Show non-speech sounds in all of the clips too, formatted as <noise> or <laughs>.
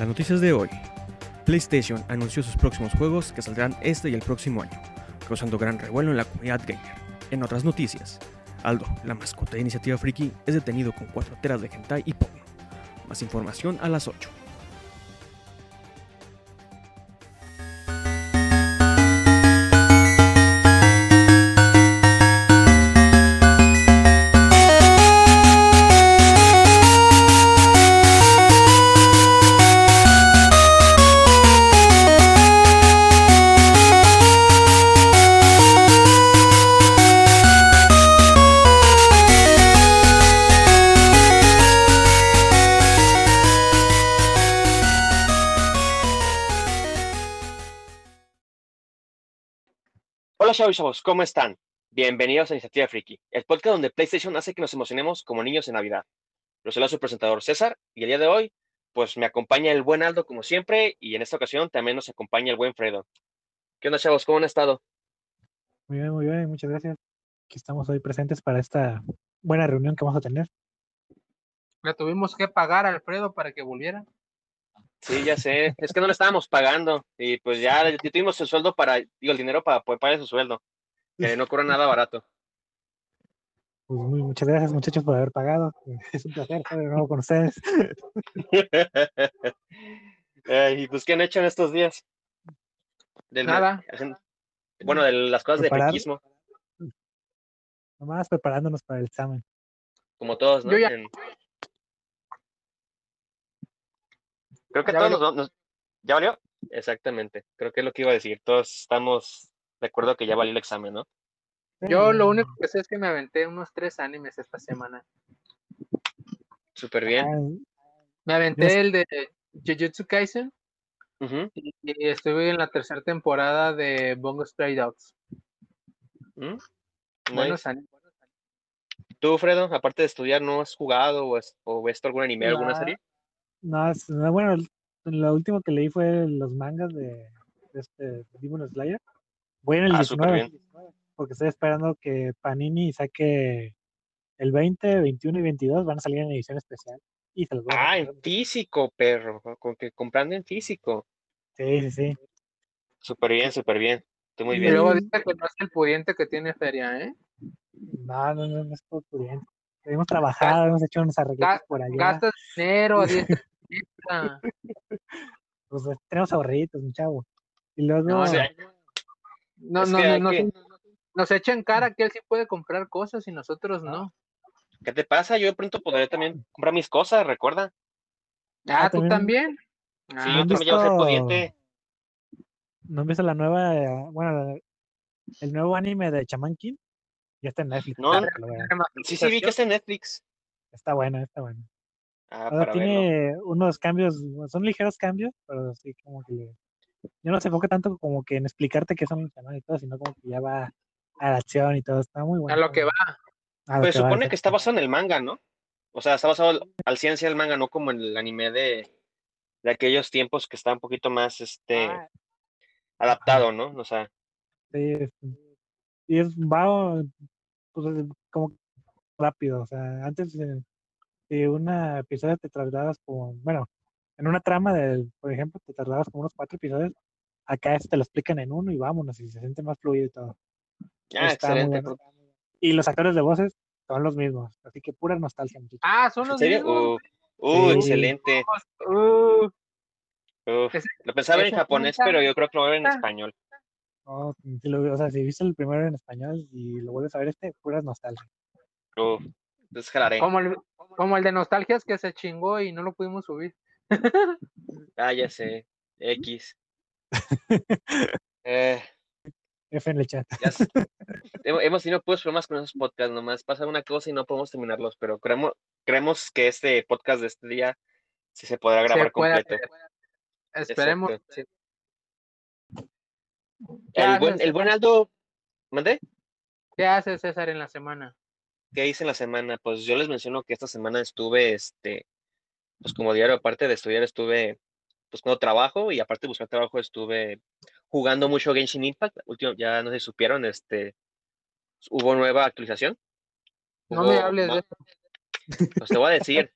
las noticias de hoy, PlayStation anunció sus próximos juegos que saldrán este y el próximo año, causando gran revuelo en la comunidad gamer. En otras noticias, Aldo, la mascota de Iniciativa Friki, es detenido con 4 teras de hentai y porno. Más información a las 8. Hola chavos, ¿cómo están? Bienvenidos a Iniciativa Friki, el podcast donde PlayStation hace que nos emocionemos como niños en Navidad. Yo soy su presentador César y el día de hoy, pues me acompaña el buen Aldo como siempre y en esta ocasión también nos acompaña el buen Fredo. ¿Qué onda chavos? ¿Cómo han estado? Muy bien, muy bien, muchas gracias. Aquí estamos hoy presentes para esta buena reunión que vamos a tener. Le tuvimos que pagar a Alfredo para que volviera. Sí, ya sé. Es que no le estábamos pagando. Y pues ya, ya tuvimos el sueldo para, digo, el dinero para poder pagar su sueldo. Que no cobra nada barato. Pues muy, muchas gracias, muchachos, por haber pagado. <laughs> Es un placer estar de nuevo con ustedes. <laughs> ¿Y pues qué han hecho en estos días? Del, Nada. Bueno, de las cosas de friquismo, Nomás preparándonos para el examen. como todos, ¿no? Yo ya- En- Creo que Ya todos valió. nos, nos- ¿Ya valió? Exactamente. Creo que es lo que iba a decir. Todos estamos de acuerdo que ya valió el examen, ¿no? Yo lo único que sé es que me aventé unos tres animes esta semana. Súper bien. Me aventé el de Jujutsu Kaisen Ujú. y y estuve en la tercera temporada de Bongo Stray Dogs. Mm. Buenos Nice. animes. ¿Tú, Fredo, aparte de estudiar, no has jugado o, has- o visto algún anime, alguna serie? No, es- no, bueno, lo último que leí fue los mangas de, de este Demon Slayer. Voy en el Ah, súper 19, porque estoy esperando que Panini saque el 20, 21 y 22 van a salir en edición especial. Y se los voy a Ah, comprar. en físico, perro. Con que comprando en físico. Sí, sí, sí. Súper bien, súper bien. Estoy muy Y bien. luego dice que no es el pudiente que tiene feria, ¿eh? No, no, no, no es por pudiente. Hemos trabajado, hemos hecho unos arreglitos por allá. Gastas dinero, <laughs> siniestra. Pues tenemos ahorritos, mi chavo. Y luego, No, O sea, No, no, que no, que- nos echan cara que él sí puede comprar cosas y nosotros no. ¿Qué te pasa? Yo de pronto podré también comprar mis cosas, recuerda. Ah, ¿tú también- también? Sí, Ah, yo ¿han también ya ser pudiente. ¿no han visto la nueva, bueno, el nuevo anime de Chaman King? Ya está en Netflix. No. Sí, sí, vi que está en Netflix. Está bueno, está bueno. Ah, Ahora para verlo. tiene unos cambios, son ligeros cambios, pero sí como que le- yo no se enfoca tanto como que en explicarte qué son los chamanes y todo, sino como que ya va a la acción y todo, está muy bueno. a lo que va. A Pues que va, supone que está basado en el manga, ¿no? O sea, está basado al, al ciencia del manga, no como en el anime de, de aquellos tiempos que está un poquito más este Ah, adaptado, ¿no? O sea, Sí, es- y es va pues, es como rápido, o sea, antes de, de una episodio te tardabas como, bueno, en una trama de, por ejemplo, te tardabas como unos cuatro episodios, acá este te lo explican en uno y vámonos, y se siente más fluido y todo. ah, Está excelente. bueno. Y los actores de voces son los mismos, así que pura nostalgia, muchachos. Ah, son ¿En los mismos. Uh, uh, Sí. excelente. Uh, Lo pensaba en japonés, pero yo creo que lo ver en español. No, si lo- o sea, si viste el primero en español y lo vuelves a ver este, pura nostalgia. Como, el, como el de Nostalgias que se chingó y no lo pudimos subir. <laughs> Ah, ya sé. X. <laughs> Eh, F en el chat. ya sé. <laughs> Hemo- Hemos tenido pues problemas con esos podcasts, nomás pasa una cosa y no podemos terminarlos, pero creemos, creemos que este podcast de este día sí se podrá grabar Se puede completo. Esperemos. Exacto. sí. ¿Qué El buen, el buen? Aldo, ¿mandé? ¿Qué hace César en la semana? ¿Qué hice en la semana? Pues yo les menciono que esta semana estuve, este, pues como diario, aparte de estudiar, estuve buscando trabajo y aparte de buscar trabajo, estuve jugando mucho Genshin Impact. Último, ya no sé si supieron, este, hubo nueva actualización. No me hables de eso. <laughs> Pues te voy a decir,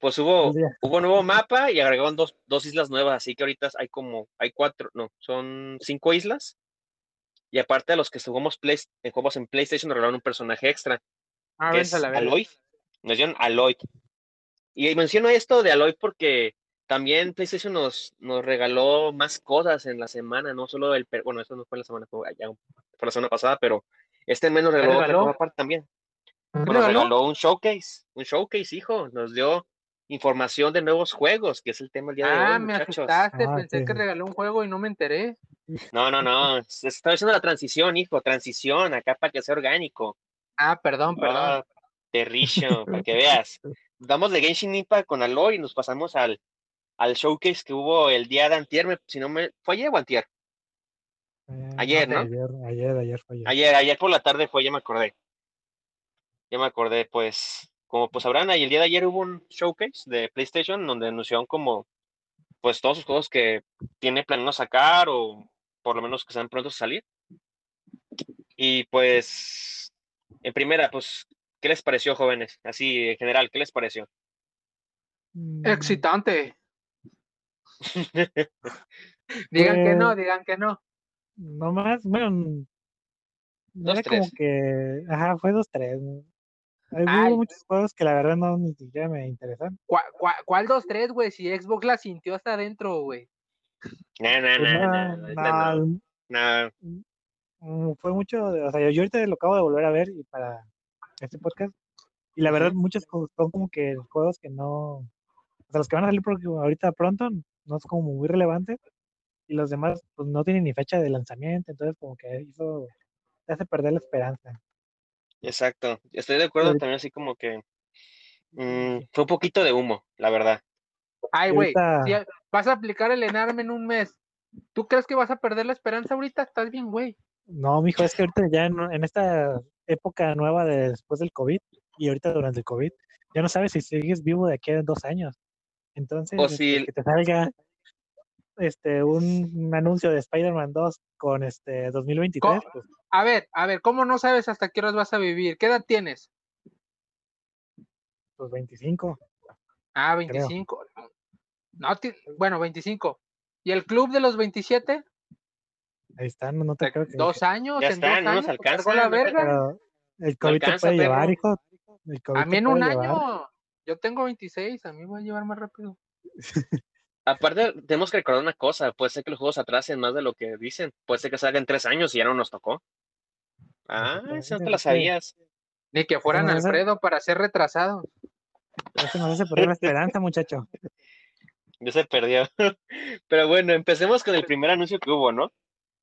pues hubo, hubo nuevo mapa y agregaron dos, dos islas nuevas, así que ahorita hay como, hay cuatro, no, son cinco islas. Y aparte de los que jugamos Play, en juegos en PlayStation, nos regalaron un personaje extra, Ah, que es. Aloy. Dieron Aloy. Y menciono esto de Aloy porque también PlayStation nos, nos regaló más cosas en la semana, no solo el, bueno, eso no fue la semana, fue, allá- fue la semana pasada, pero este mes nos regaló otra regaló? cosa aparte también. ¿Me Pues nos regaló? regaló un showcase, un showcase, hijo. Nos dio información de nuevos juegos, que es el tema del día de Ah, hoy, me muchachos. asustaste, Ah, pensé sí, que regaló un juego y no me enteré. No, no, no. Se está haciendo la transición, hijo. Transición, acá para que sea orgánico. Ah, perdón, perdón. Ah, perrillo, para que veas. <laughs> Damos de Genshin Impact con Aloy y nos pasamos al, al showcase que hubo el día de antier, si no me... ¿Fue ayer o antier? Eh, Ayer, ¿no? Ayer, ayer, ayer fue ayer. Ayer, ayer por la tarde fue, ya me acordé. Ya me acordé, pues, como pues sabrán, el día de ayer hubo un showcase de PlayStation donde anunciaron como, pues, todos sus juegos que tiene planeado sacar o por lo menos que están prontos a salir. Y pues, en primera, pues, ¿qué les pareció, jóvenes? Así, en general, ¿qué les pareció? Mm, Excitante. <laughs> Digan que no, Pues- digan que no. No más, bueno. Dos, Era como tres. que. Ajá, fue 2-3. ¿no? Hay- Ay. Muchos juegos que la verdad no ni siquiera me interesan. ¿Cuál, cuál, cuál 2-3, güey? Si Xbox la sintió hasta adentro, güey. No, no, Pues no, no, no, ahorita no, no, no. Fue mucho. o sea, yo ahorita lo acabo de volver a ver y para este podcast. Y la verdad, muchos son como que juegos que no. O sea, los que van a salir ahorita pronto no es como muy relevante. Y los demás, pues no tienen ni fecha de lanzamiento. Entonces, como que eso te hace perder la esperanza. Exacto. Estoy de acuerdo también, así como que mm, fue un poquito de humo, la verdad. Ay, güey. ahorita- si a- vas a aplicar el enarme en un mes. ¿Tú crees que vas a perder la esperanza ahorita? Estás bien, güey. No, mijo, es que ahorita ya en, en esta época nueva de después del COVID y ahorita durante el COVID, ya no sabes si sigues vivo de aquí a dos años. Entonces, O si- que te salga este un, un anuncio de Spider-Man 2 con este 2023, Co- pues A ver, a ver, ¿cómo no sabes hasta qué horas vas a vivir? ¿Qué edad tienes? pues 25. Ah, 25. No, bueno, 25. ¿Y el club de los 27? Ahí está, no, te creo que Dos años, Ya en está, dos no nos años, te alcanza, la te- verga. pero el COVID te alcanza, puede llevar, hijo. El COVID A mí te en un llevar. año. Yo tengo 26, a mí voy a llevar más rápido. Aparte, tenemos que recordar una cosa, puede ser que los juegos atrasen más de lo que dicen, puede ser que salgan tres años y ya no nos tocó. Ah, eso no te la sabías. Ni que fueran Alfredo para ser retrasados. Eso nos hace perder la esperanza, muchacho. <laughs> Ya se perdió. <laughs> Pero bueno, empecemos con el primer anuncio que hubo, ¿no?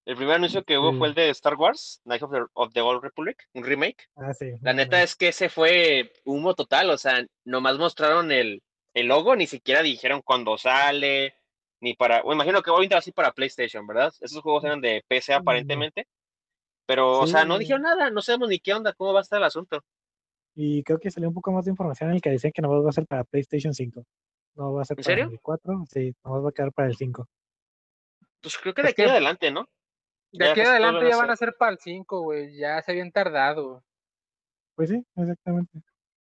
El primer anuncio que hubo Sí. fue el de Star Wars, Knights of the, of the Old Republic, un remake. Ah, sí. La neta es que ese fue humo total, o sea, nomás mostraron el, el logo, ni siquiera dijeron cuándo sale, ni para, o imagino que obviamente va así para PlayStation, ¿verdad? Esos juegos eran de PC aparentemente, pero, o sea, no dijeron nada, no sabemos ni qué onda, cómo va a estar el asunto. Y creo que salió un poco más de información en el que decían que no va a ser para PlayStation 5. No va a ser ¿En para serio? el 4, sí, no va a quedar para el 5. Pues creo que de aquí adelante, ¿no? De Ya aquí adelante ya van a ser- para el 5, güey. Ya se habían tardado. Pues sí, exactamente.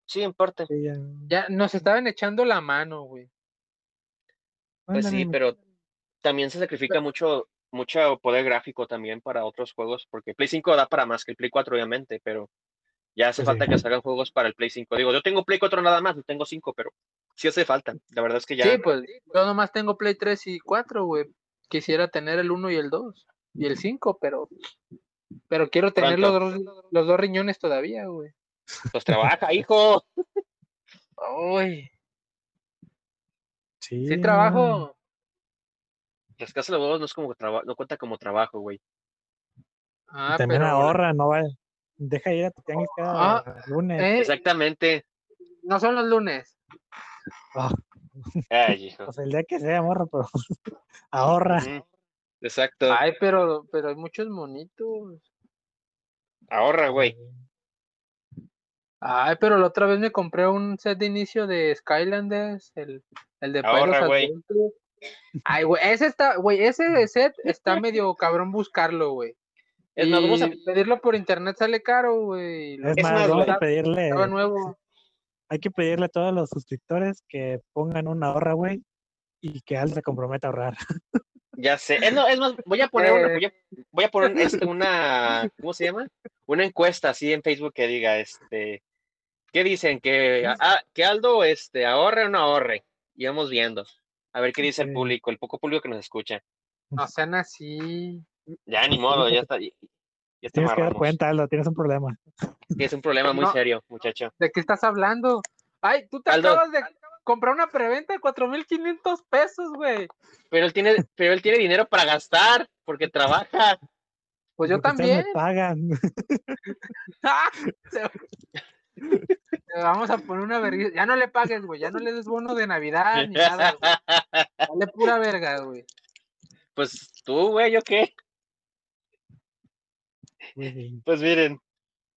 Sí, en parte. Sí, ya. Ya nos estaban echando la mano, güey. Pues sí, pero también se sacrifica mucho, mucho poder gráfico también para otros juegos, porque Play 5 da para más que el Play 4, obviamente, pero ya hace Pues falta sí. que salgan juegos para el Play 5. Digo, yo tengo Play 4 nada más, no tengo 5, pero sí hace falta. La verdad es que ya. Sí, pues yo nomás tengo Play 3 y 4, güey. Quisiera tener el 1 y el 2 y el 5, pero pero quiero tener los los dos riñones todavía, güey. Pues trabaja, hijo. Uy, Sí, sí trabajo. Las casas de huevos no es como trabajo, no cuenta como trabajo, güey. Ah, También pero ahorra, no va. Deja ir a tu tianguis cada Ah, lunes. eh, Exactamente. no son los lunes. Ah, Ay, hijo. <laughs> pues el día que sea, morro, pero <laughs> ahorra. Exacto. Ay, pero pero hay muchos monitos. Ahorra, güey. Ay, pero la otra vez me compré un set de inicio de Skylanders, el, el de Ahorra, güey. Ay, güey, ese está, güey, ese set está medio cabrón buscarlo, güey. Es y más, vamos a- pedirlo por internet sale caro, güey. Es Es más, más, vamos a pedirle. Nuevo. hay que pedirle a todos los suscriptores que pongan una ahorra, güey, y que Al se comprometa a ahorrar. <laughs> Ya sé. Es, no, es más, voy a poner, una, voy a, voy a poner este, una, ¿cómo se llama? Una encuesta así en Facebook que diga, este, ¿qué dicen? Que, que Aldo, este, ahorre o no ahorre. Y vamos viendo. A ver qué dice el público, el poco público que nos escucha. No sean así. Ya, ni modo, ya está. Ya está Tienes que dar cuenta, Aldo, tienes un problema. Sí, es un problema muy No. serio, muchacho. ¿De qué estás hablando? Ay, tú te Aldo. acabas de comprar una preventa de 4.500 pesos, güey. Pero él tiene, pero él tiene dinero para gastar, porque trabaja. Pues yo Porque también. me pagan. <laughs> ¡Ah! Te vamos a poner una verga. Ya no le pagues, güey. Ya no le des bono de Navidad ni nada, güey. Dale pura verga, güey. Pues tú, güey, ¿yo qué? Pues miren,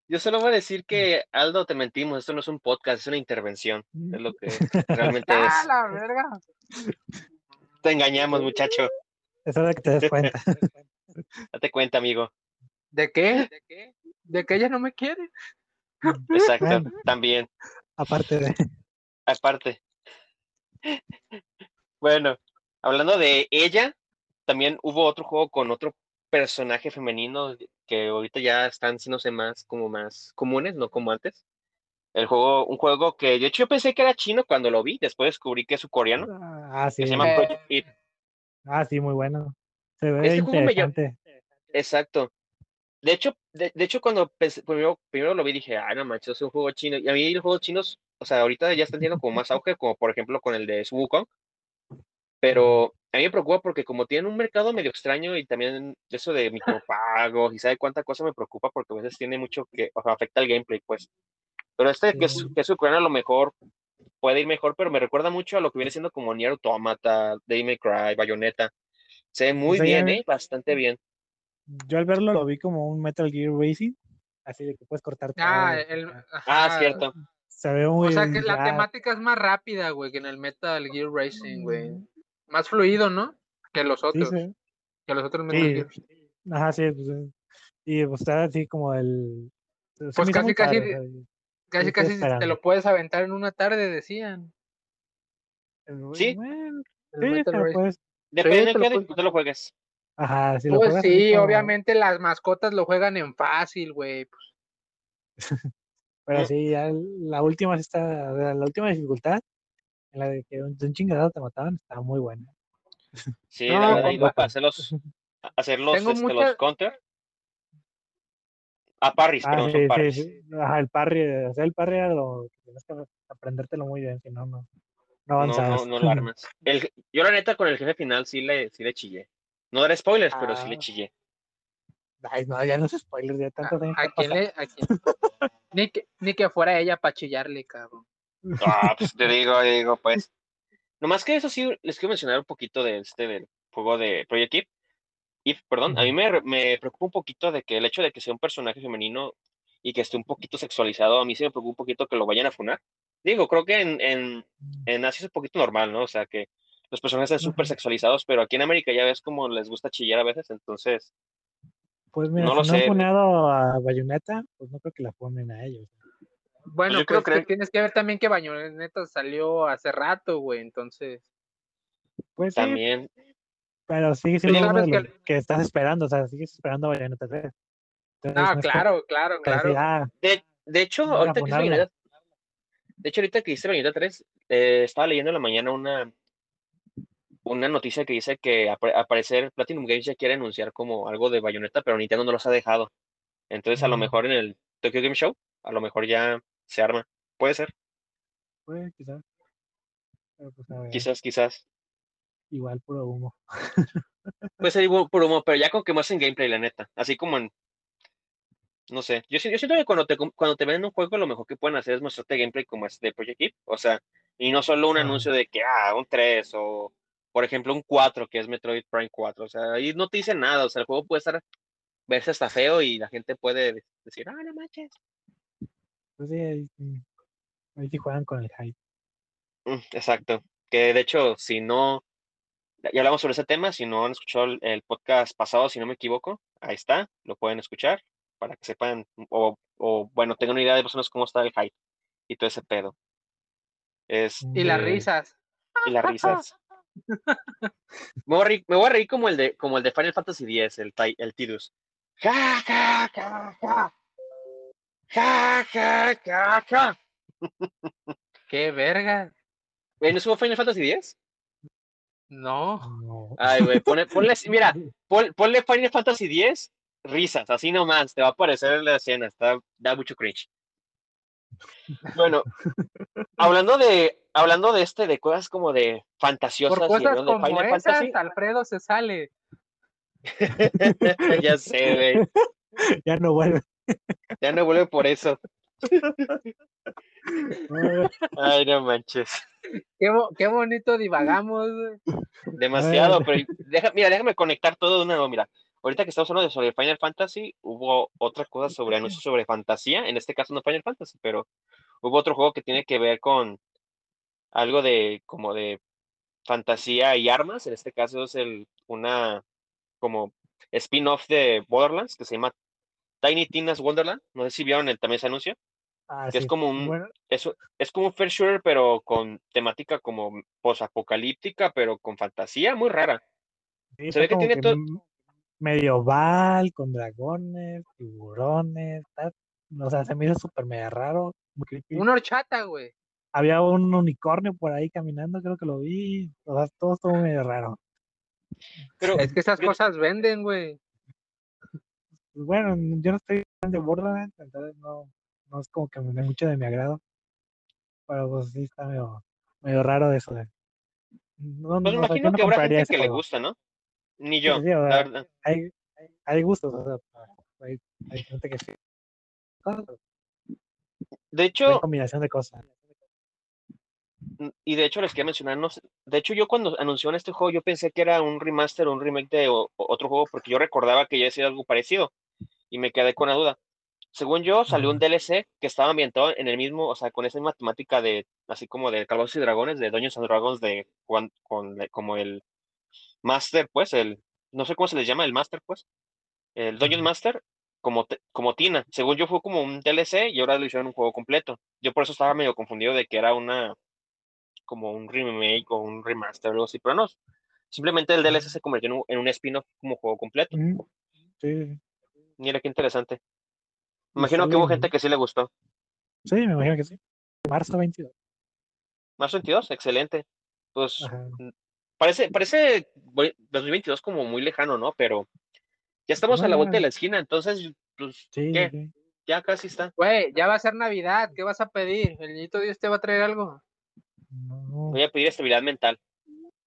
yo solo voy a decir que Aldo, te mentimos, esto no es un podcast, es una intervención, es lo que <laughs> realmente ¡Ah, es. la verga! Te engañamos, muchacho, Es hora de que te des cuenta. <laughs> date cuenta, amigo. ¿De qué? ¿De que ella no me quiere? Exacto, Bueno. también, Aparte de. <laughs> aparte. Bueno, hablando de ella, también hubo otro juego con otro personaje femenino que ahorita ya están siéndose más como más comunes, no como antes. El juego, un juego que de hecho yo pensé que era chino cuando lo vi, después descubrí que es surcoreano, Ah, sí. que se llama Project It. Ah, sí, muy bueno. Se ve Este juego me interesante. Exacto. De hecho, de, de hecho cuando pensé- primero, primero lo vi dije, ah, no manches, es un juego chino. Y a mí los juegos chinos, o sea, ahorita ya están teniendo como más auge, como por ejemplo con el de Wukong. Pero a mí me preocupa porque como tienen un mercado medio extraño y también eso de micropagos y sabe cuánta cosa me preocupa porque a veces tiene mucho que o sea, afecta el gameplay, pues. Pero este que es, que es a lo mejor puede ir mejor, pero me recuerda mucho a lo que viene siendo como Nier Automata, Devil May Cry, Bayonetta. Se ve muy sea, ya- bien, ¿eh? Bastante bien. Yo al verlo lo vi como un Metal Gear Racing. Así de que puedes cortar todo. Ah, el, Ah, cierto. Se ve muy. O sea que la ya- temática es más rápida, güey, que en el Metal Gear Racing, güey. Más fluido, ¿no? Que los otros. sí. Que los otros Metal Sí. Ajá, sí. Pues, eh, y pues está así como el. Pues casi, casi padre, Casi, casi te lo puedes aventar en una tarde, decían. el- Sí. bueno, sí, pues. Depende te de lo qué tú lo juegues. Ajá, si lo Pues juegas sí, como- obviamente las mascotas lo juegan en fácil, güey. pues, <laughs> Pero Mm. sí, ya la última está. La última dificultad, en la de que un, de un chingadazo te mataban, estaba muy buena. Sí, No, la verdad, iba para hacer los, hacer los, Tengo este, los counter. A parries, Ah, perdón, sí, son sí, parries. sí. Ajá, el parry, sea, el parry era lo que tienes que aprendértelo muy bien, si no, no, no No, no, no lo <laughs> armas. El, yo la neta con el jefe final sí le, sí le chillé. No daré spoilers, pero sí le Ah. chillé. Ay, no, ya no es spoiler, ya ¿A, años. a han quién le.? A quién? ni, que, ni que fuera ella para chillarle, cabrón. Ah, pues te digo, digo, pues. <laughs> Nomás que eso sí, les quiero mencionar un poquito de este del juego de Project If. If, perdón, a mí me, me preocupa un poquito de que el hecho de que sea un personaje femenino y que esté un poquito sexualizado, a mí sí me preocupa un poquito que lo vayan a funar. Digo, creo que en, en, en Asia es un poquito normal, ¿no? O sea, que los personajes están súper sexualizados, pero aquí en América ya ves como les gusta chillar a veces, entonces, Pues mira, no lo si no han sé. funado a Bayonetta, pues no creo que la ponen a ellos. Bueno, yo creo pues que que- tienes que ver también que Bañoneta salió hace rato, güey. Entonces. Pues sí, también, pero sigue siendo uno de que los que estás esperando, o sea, sigues esperando a Bayonetta 3. Entonces, Ah, no claro, claro, que claro. ah, De, de hecho, ahorita que. Bayonetta, de hecho, ahorita que hice Bayonetta 3, eh, estaba leyendo en la mañana una, una noticia que dice que apare- al parecer Platinum Games ya quiere anunciar como algo de Bayonetta, pero Nintendo no los ha dejado. Entonces, a lo mejor en el Tokyo Game Show, a lo mejor ya se arma. Puede ser, pues quizás. Pero pues a ver, quizás, quizás. igual puro humo. Puede ser <laughs> igual por humo, pero ya con que muestren gameplay, la neta. Así como en. No sé. Yo, si- yo siento que cuando te, cuando te venden un juego, lo mejor que pueden hacer es mostrarte gameplay como es de Project Eve. O sea, y no solo un Ah. anuncio de que, ah, un 3 o, por ejemplo, un 4, que es Metroid Prime 4. O sea, ahí no te dicen nada. O sea, el juego puede estar. verse hasta feo y la gente puede de- decir, ah, no manches. Pues sí, ahí, sí. ahí sí juegan con el hype. Mm, exacto. Que de hecho, si no. Ya hablamos sobre ese tema. Si no han escuchado el, el podcast pasado, si no me equivoco, ahí está. Lo pueden escuchar para que sepan. O, o bueno, tengan una idea de más o menos cómo está el hype y todo ese pedo. Es, Y las Eh, risas. y las risas. <laughs> Me voy, a reír, me voy a reír como el de como el de Final Fantasy X, el, el Tidus. Ja, ja, ja, ja. Ja, ja, ja, ja. Qué verga. Güey, ¿No subo Final Fantasy X? No. No. Ay, güey, ponle, ponle, mira, <laughs> pon- ponle Final Fantasy X, risas, así nomás, te va a aparecer la escena, está, da mucho cringe. Bueno, hablando de, hablando de este, de cosas como de fantasiosas Por y cosas hablando de como Final esas, Fantasy, Alfredo se sale. <laughs> ya sé, güey, <laughs> Ya no vuelve. Ya no vuelve por eso. Ay, no manches. Qué, bo- qué bonito divagamos. Demasiado, pero deja, mira, déjame conectar todo de una vez, mira. Ahorita que estamos hablando de sobre Final Fantasy, hubo otra cosa sobre anuncios sobre fantasía, en este caso no Final Fantasy, pero hubo otro juego que tiene que ver con algo de como de fantasía y armas, en este caso es el una como spin-off de Borderlands que se llama Tiny Tina's Wonderland, no sé si vieron el, también ese anuncio, Ah, que es como un Bueno, es, es como un fair shooter pero con temática como posapocalíptica, pero con fantasía muy rara. sí, se ve que tiene todo- medieval, con dragones, tiburones. está- O sea, se me hizo súper mega raro. Una horchata, güey. Había un unicornio por ahí caminando, creo que lo vi. O sea, todo estuvo medio raro. Pero Es que esas yo- cosas venden, güey. Pues bueno, yo no estoy fan de Borderlands, entonces no, no es como que me dé mucho de mi agrado. Pero pues sí está medio, medio raro eso de. No, Pues o sea, imagino no que habrá gente que le gusta, ¿no? Ni Sí, yo, sí, o la sea, verdad. hay, hay, hay gustos, o sea, hay, hay gente que sí. De hay hecho, combinación de cosas. y de hecho les quería mencionar, no sé, de hecho yo cuando anunció este juego yo pensé que era un remaster o un remake de o- o- otro juego porque yo recordaba que ya hacía algo parecido y me quedé con la duda. Según yo, salió un. DLC que estaba ambientado en el mismo, o sea, con esa misma temática de, así como de Calabozos y Dragones, de Dungeons and Dragons, de Juan, con, como el Master, pues, el, no sé cómo se les llama, el Master, pues, el Dungeon. Master, como, como Tina. Según yo fue como un DLC y ahora lo hicieron un juego completo. Yo por eso estaba medio confundido de que era una, como un remake o un remaster o algo así, pero no. Simplemente el DLC se convirtió en un, un spin-off como juego completo. Sí, Mira qué interesante. Imagino que hubo gente que sí le gustó. sí, me imagino que sí. Marzo 22. Más 22, excelente. Pues Ajá. parece, parece voy- 2022 como muy lejano, ¿no? Pero ya estamos a la vuelta de la esquina, entonces, pues, Sí, ¿qué? sí. Ya casi está. Güey, ya va a ser Navidad. ¿Qué vas a pedir? ¿El niñito Dios te va a traer algo? No, Voy a pedir estabilidad mental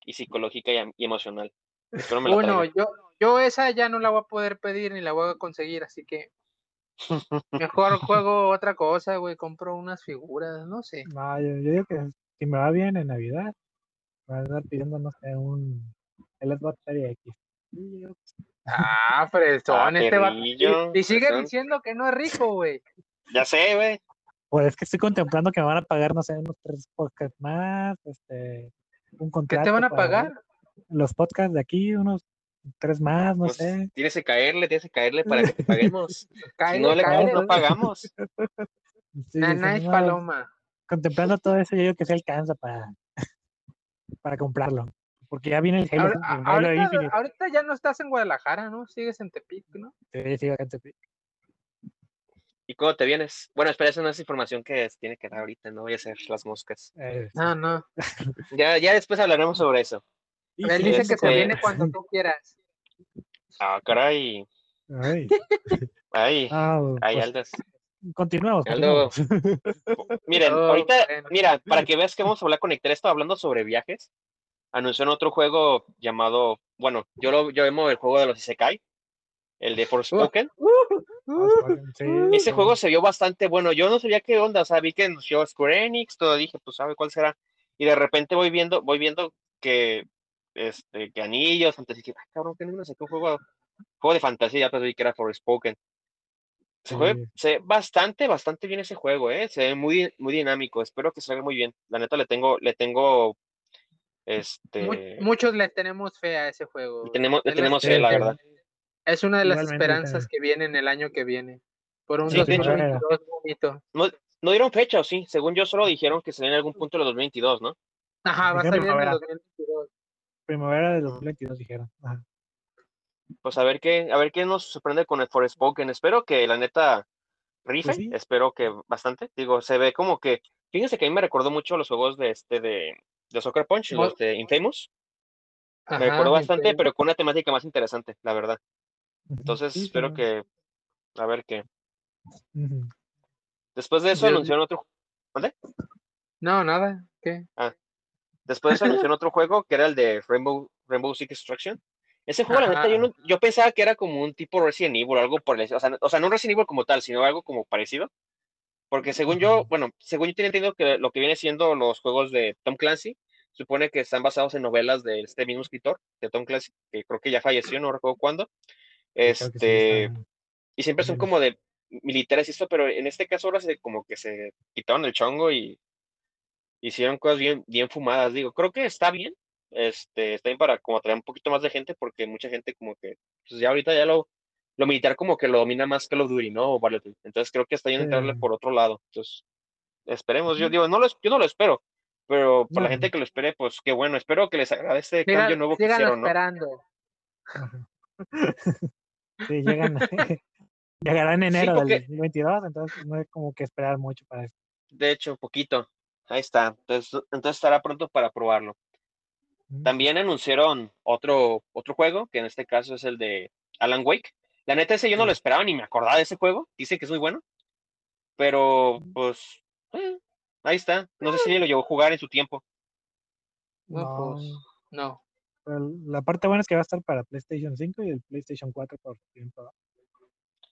y psicológica y, emocional. Espero me la Bueno, yo, yo esa ya no la voy a poder pedir ni la voy a conseguir, así que mejor <laughs> juego otra cosa, güey. Compro unas figuras, no sé. no, yo, yo digo que si me va bien en Navidad, me van a estar pidiendo, no sé, un el Xbox Series X. Ah, fresón, Ah, este va. Y, y sigue fresón. diciendo que no es rico, güey. Ya sé, güey. Pues es que estoy contemplando que me van a pagar, no sé, unos tres podcasts más, este, un ¿Qué contrato. te van a pagar? Los podcasts de aquí, unos tres más, no Pues, sé. Tienes que caerle, tienes que caerle para que te paguemos. <laughs> si no le cáele. no pagamos. <laughs> Sí, Naná sí, es paloma. Contemplando todo eso, yo digo que se alcanza para, <laughs> para comprarlo. Porque ya viene el Halo, Ahora- el a- Halo ahorita, Infinite. ahorita ya no estás en Guadalajara, ¿no? Sigues en Tepic, ¿no? Sí, sí, acá en Tepic. ¿Y cuándo te vienes? Bueno, espera, esa no es información que se tiene que dar ahorita, no voy a hacer las moscas. Eh. No, no. Ya, ya después hablaremos sobre eso. Él dice que este- se viene cuando tú quieras. Ah, caray. Ay, Ay, ah, ay, pues, Aldas. continuamos. Aldo. continuamos. <laughs> Miren, Oh, ahorita, bueno. mira, para que veas que vamos a hablar, conectar esto hablando sobre viajes, anunciaron otro juego llamado, bueno, yo lo yo llamo el juego de los Isekai, el de Forspoken. Sí, Ese sí. juego se vio bastante bueno. Yo no sabía qué onda, o sea, vi que anunció Square Enix, todo dije, pues sabe cuál será. Y de repente voy viendo, voy viendo que este, que anillos, dije, ah, cabrón, que no sé qué juego, juego de fantasía, pero vi que era Forspoken. Se, juega- Sí. se ve bastante, bastante bien ese juego, eh. Se ve muy, muy dinámico. Espero que salga muy bien. La neta le tengo, le tengo, este, muchos le tenemos fe a ese juego. tenemos, le tenemos es- fe, la sí. verdad. Es una de las Igualmente, esperanzas que vienen el año que viene. Por un Sí, de hecho- 2022 bonito. no dieron fecha, o sí, según yo solo dijeron que sería en algún punto de los 2022, ¿no? Ajá, va a salir en el primavera. 2022. Primavera de 2022 dijeron. Ajá. Pues a ver qué, a ver qué nos sorprende con el Forspoken. Espero que la neta rife, Pues sí. espero que bastante. Digo, se ve como que, fíjense que a mí me recordó mucho los juegos de este de, de Soccer Punch, los de Infamous. Me recordó bastante, pero con una temática más interesante, la verdad. Entonces, Sí, espero sí, que, a ver qué. Después de eso Yo- anunciaron otro, No, nada. ¿Qué? Después de eso anunciaron otro juego que era el de Rainbow, Rainbow Six Extraction. Ese juego, la neta, yo, Ajá. no- yo pensaba que era como un tipo Resident Evil, algo por el, o sea, o sea, no Resident Evil como tal, sino algo como parecido. Porque según yo, bueno, según yo tenía entendido que lo que viene siendo los juegos de Tom Clancy, supone que están basados en novelas de este mismo escritor, de Tom Clancy, que creo que ya falleció, no recuerdo cuándo. Sí, sí Este, está- y siempre son como de militares y esto, pero en este caso ahora se como que se quitaron el chongo y hicieron cosas bien, bien fumadas. Digo, creo que está bien, este, está bien para como atraer un poquito más de gente, porque mucha gente como que, pues ya ahorita ya lo, lo militar como que lo domina más Call of Duty, ¿no? O Battlefield. Entonces creo que está bien entrarle por otro lado. Entonces, esperemos. Yo digo, no lo, es- yo no lo espero, pero por la gente que lo espere, pues qué bueno. Espero que les agrade este Sigan, cambio nuevo que hicieron, esperando. <laughs> Sí, llegan. <laughs> Llegará en enero porque- del 2022, entonces no hay como que esperar mucho para eso. De hecho, poquito. Ahí está. Entonces, entonces estará pronto para probarlo. Ujú. También anunciaron otro, otro juego, que en este caso es el de Alan Wake. La neta, ese yo no lo esperaba ni me acordaba de ese juego. Dicen que es muy bueno. Pero, pues, eh, ahí está. No sé si lo llevó a jugar en su tiempo. No, No, pues, no. la parte buena es que va a estar para PlayStation 5 y el PlayStation 4 por, tiempo-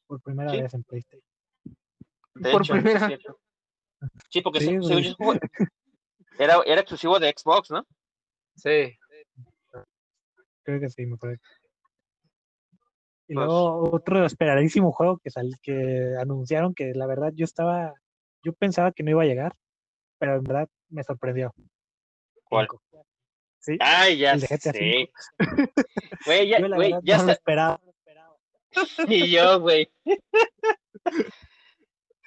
por primera Sí. vez en PlayStation. De Por hecho, es primera- cierto. Sí, porque Sí, se- ese juego era, era exclusivo de Xbox, ¿no? Sí. Creo que sí, me parece. Y Pues- luego otro esperadísimo juego que sal, que anunciaron que la verdad yo estaba, yo pensaba que no iba a llegar, pero en verdad me sorprendió. ¿Cuál? Cinco. Sí, Ay, ya el de GTA sé. V. <laughs> Güey, ya, Yo la güey, verdad ya no lo está. esperaba. Ni yo, güey. <laughs>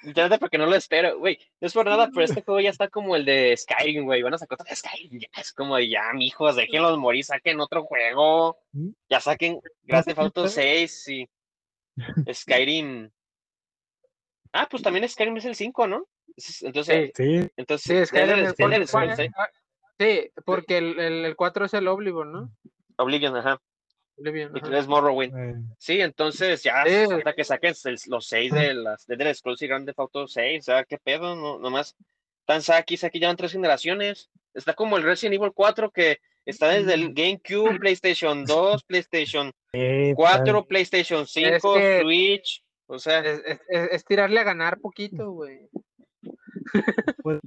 Neta, porque no lo espero, güey. No es por nada, pero este <laughs> juego ya está como el de Skyrim, güey. Van a sacar otro de Skyrim. Ya es como de ya, mijos, déjenlos morir, saquen otro juego. ¿Mm? Ya saquen Grand Theft Auto pero- 6 y Skyrim. Ah, pues también Skyrim es el 5, ¿no? Es- Entonces, Sí. Sí, entonces, Sí, es Elder- el- Scrolls, ¿eh? ah, Sí, porque el, el, el 4 es el Oblivion, ¿no? Oblivion, ajá. Oblivion, Y ajá. tres Morrowind. eh, Sí, entonces ya Sí. falta que saquen el- los seis de <laughs> las de Elder Scrolls y Grand Theft Auto 6, o sea, qué pedo, no, nomás tan Saki, Saki llevan tres generaciones. Está como el Resident Evil 4 que está desde el GameCube, PlayStation 2, <laughs> PlayStation sí, 4, PlayStation 5, que- Switch, o sea, Es, es, es- es tirarle a ganar poquito, güey. <laughs> pues,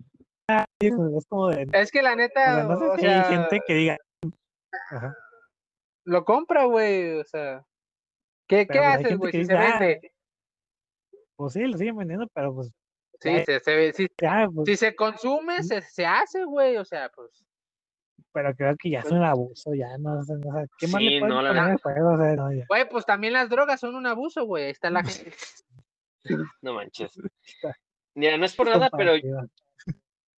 es como de, Es que la o neta, sea, no sé o si hay sea, gente que diga, ajá, lo compra, güey, o sea. ¿Qué, qué pues, haces, güey? Si se "Ah, vende. pues sí, lo siguen vendiendo, pero pues, Sí, ay. se, se, si, ya, pues, si se consume, se, se hace, güey, o sea, pues. pero creo que ya es un abuso, ya no, sé, no sé, ¿qué más Sí, le no, la juego? O sea, no, ya. Güey, pues también las drogas son un abuso, güey. Ahí está la <laughs> gente. no manches. Mira, no es por nada, pero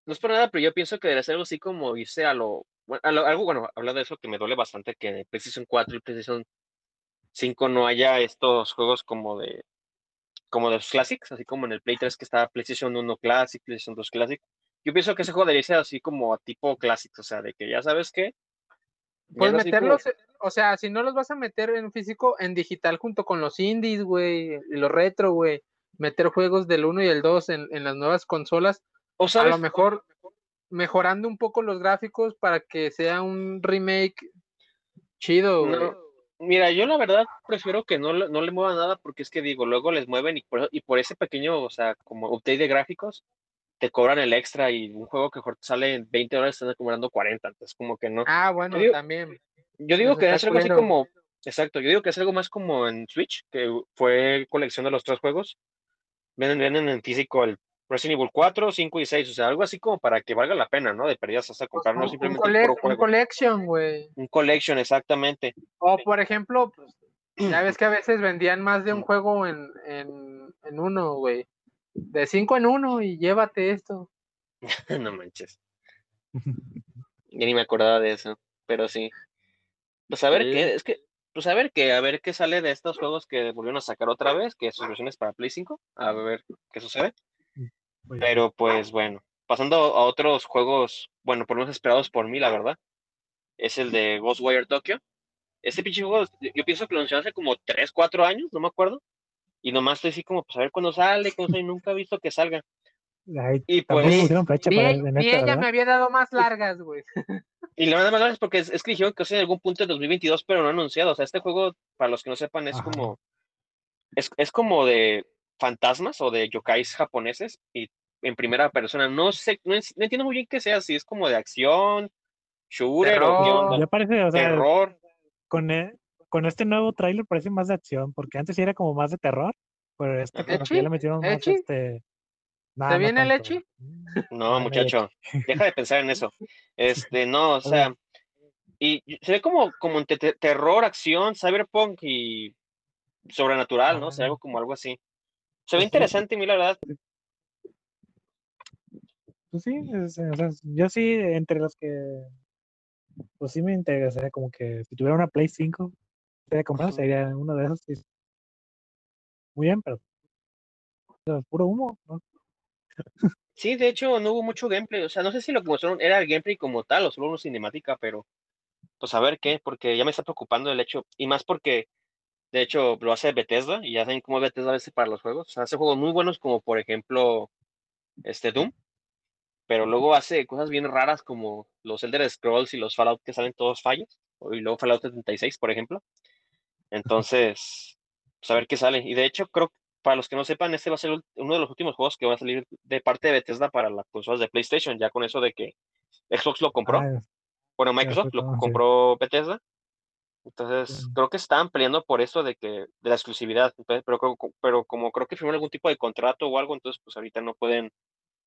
no es por nada, pero yo pienso que debería ser algo así como irse a lo, bueno, algo, bueno, hablando de eso que me duele bastante que en el PlayStation 4 y PlayStation 5 no haya estos juegos como de, como de los Classics, así como en el Play 3 que estaba PlayStation 1 Classic, PlayStation 2 Classic. Yo pienso que ese juego debería ser así como a tipo Classic, o sea, de que ya sabes que. Pues meterlos, eh, o sea, si no los vas a meter en físico, en digital junto con los indies, güey, y los retro, güey. Meter juegos del 1 y el 2 en, en las nuevas consolas. O A lo mejor mejorando un poco los gráficos para que sea un remake chido, güey. No, mira, yo la verdad prefiero que no, le- no le muevan nada porque es que digo, luego les mueven y por, y por ese pequeño, o sea, como update de gráficos, te cobran el extra y un juego que sale en 20 dólares están cobrando 40, entonces como que no. Ah, bueno, digo- también. Yo digo que es algo así como, exacto, yo digo que es algo más como en Switch, que fue colección de los tres juegos. Vienen, vienen en físico el Resident Evil 4, 5 y 6, o sea, algo así como para que valga la pena, ¿no? De perdidas hasta comprar, no Un, un simplemente cole- un juego. collection, güey. Un collection, exactamente. O por ejemplo, pues, ya ves <clears throat> que a veces vendían más de un juego en, en, en uno, güey. De cinco en uno y llévate esto. <laughs> no manches. <laughs> Ya ni me acordaba de eso, pero sí. Pues a ver qué, es que, pues a ver qué, a ver qué sale de estos juegos que volvieron a sacar otra vez, que sus versiones para Play 5, a ver qué sucede. Pero pues bueno, pasando a otros juegos, bueno, por lo menos esperados por mí, la verdad, es el de Ghostwire Tokyo. Este pinche juego, yo pienso que lo anunciaron hace como 3, 4 años, no me acuerdo. Y nomás estoy así como, pues a ver cuándo sale, y nunca he visto que salga. y pues, ni, ella me había dado más largas, güey. <laughs> Y la verdad más largas es porque es, que dijeron que en algún punto de 2022, pero no anunciado. O sea, este juego, para los que no sepan, es como. Es, es como de fantasmas o de yokais japoneses y en primera persona. No sé, no, entiendo muy bien qué sea, si es como de acción, shooter o Ya parece, o sea, terror. Con, e, con este nuevo tráiler parece más de acción, porque antes era como más de terror, pero este como que ya le metieron más este... ¿Te viene el Echi? No, muchacho, deja de pensar en eso. <laughs> Este, no, o sea, y se ve como, como entre terror, acción, cyberpunk y sobrenatural, ¿no? O sea, algo como algo así. Se ve interesante, a mí la verdad. Pues sí, o sea, yo sí, entre los que, pues sí me interesa, como que si tuviera una Play 5, sería comprar, sería uno de esos. Muy bien, pero, puro humo, ¿no? Sí, de hecho no hubo mucho gameplay, o sea, no sé si lo que mostraron era el gameplay como tal o solo una cinemática, pero pues a ver qué, porque ya me está preocupando el hecho, y más porque de hecho lo hace Bethesda, y ya saben cómo Bethesda a veces para los juegos, o sea, hace juegos muy buenos como por ejemplo este Doom, pero luego hace cosas bien raras como los Elder Scrolls y los Fallout que salen todos fallos, y luego Fallout 76, por ejemplo. Entonces, pues a ver qué sale. Y de hecho, creo que para los que no sepan, este va a ser uno de los últimos juegos que va a salir de parte de Bethesda para las consolas de PlayStation, ya con eso de que Xbox lo compró. Ah, bueno, Microsoft lo compró Bethesda. Entonces, creo que están peleando por eso de que de la exclusividad, pero, pero como creo que firmaron algún tipo de contrato o algo, entonces pues ahorita no pueden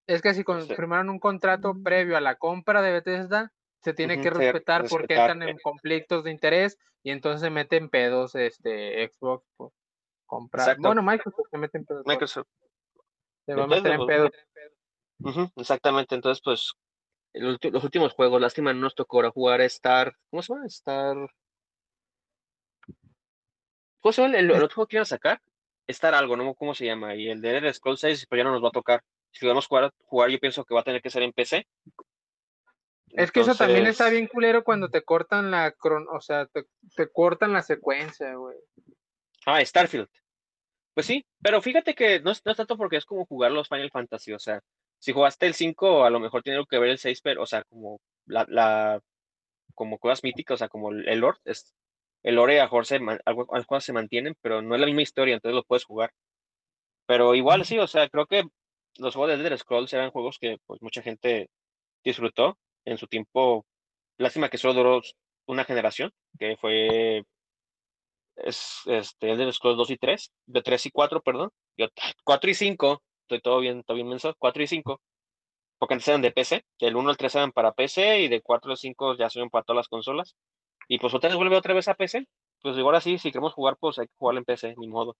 es que si este firmaron un contrato previo a la compra de Bethesda, se tiene que respetar porque están en conflictos de interés y entonces se meten pedos este Xbox por comprar. Bueno, Microsoft se mete en pedos. Microsoft. Se va a meter en pedos. exactamente, entonces pues los últimos juegos, lástima no nos tocó ahora jugar Star, ¿cómo se llama? Star ¿Cómo se llama el, otro juego que iban a sacar? Star algo, no cómo se llama, y el de Elder Scrolls 6 pues ya no nos va a tocar si vamos a jugar, yo pienso que va a tener que ser en PC. Es que eso también está bien culero cuando te cortan la cron o sea, te, cortan la secuencia, güey. Ah, Starfield. Pues sí, pero fíjate que no es, tanto porque es como jugar los Final Fantasy, o sea, si jugaste el 5, a lo mejor tiene que ver el 6, pero, o sea, como la, la como cosas míticas, o sea, como el, lore, es, el lore a lo se, algunas cosas se mantienen, pero no es la misma historia, entonces lo puedes jugar. Pero igual sí, o sea, creo que los juegos de Elder Scrolls eran juegos que pues mucha gente disfrutó en su tiempo. Lástima que solo duró una generación, que fue es, este, Elder Scrolls 2 y 3, de 3 y 4, perdón. Yo, <laughs> 4 y 5, estoy todo bien, todo bien menso, 4 y 5, porque antes eran de PC, del 1 al 3 eran para PC y de 4 al 5 ya son para todas las consolas. Y pues otra vez vuelve otra vez a PC. Pues igual así, si queremos jugar, pues hay que jugar en PC, ni modo.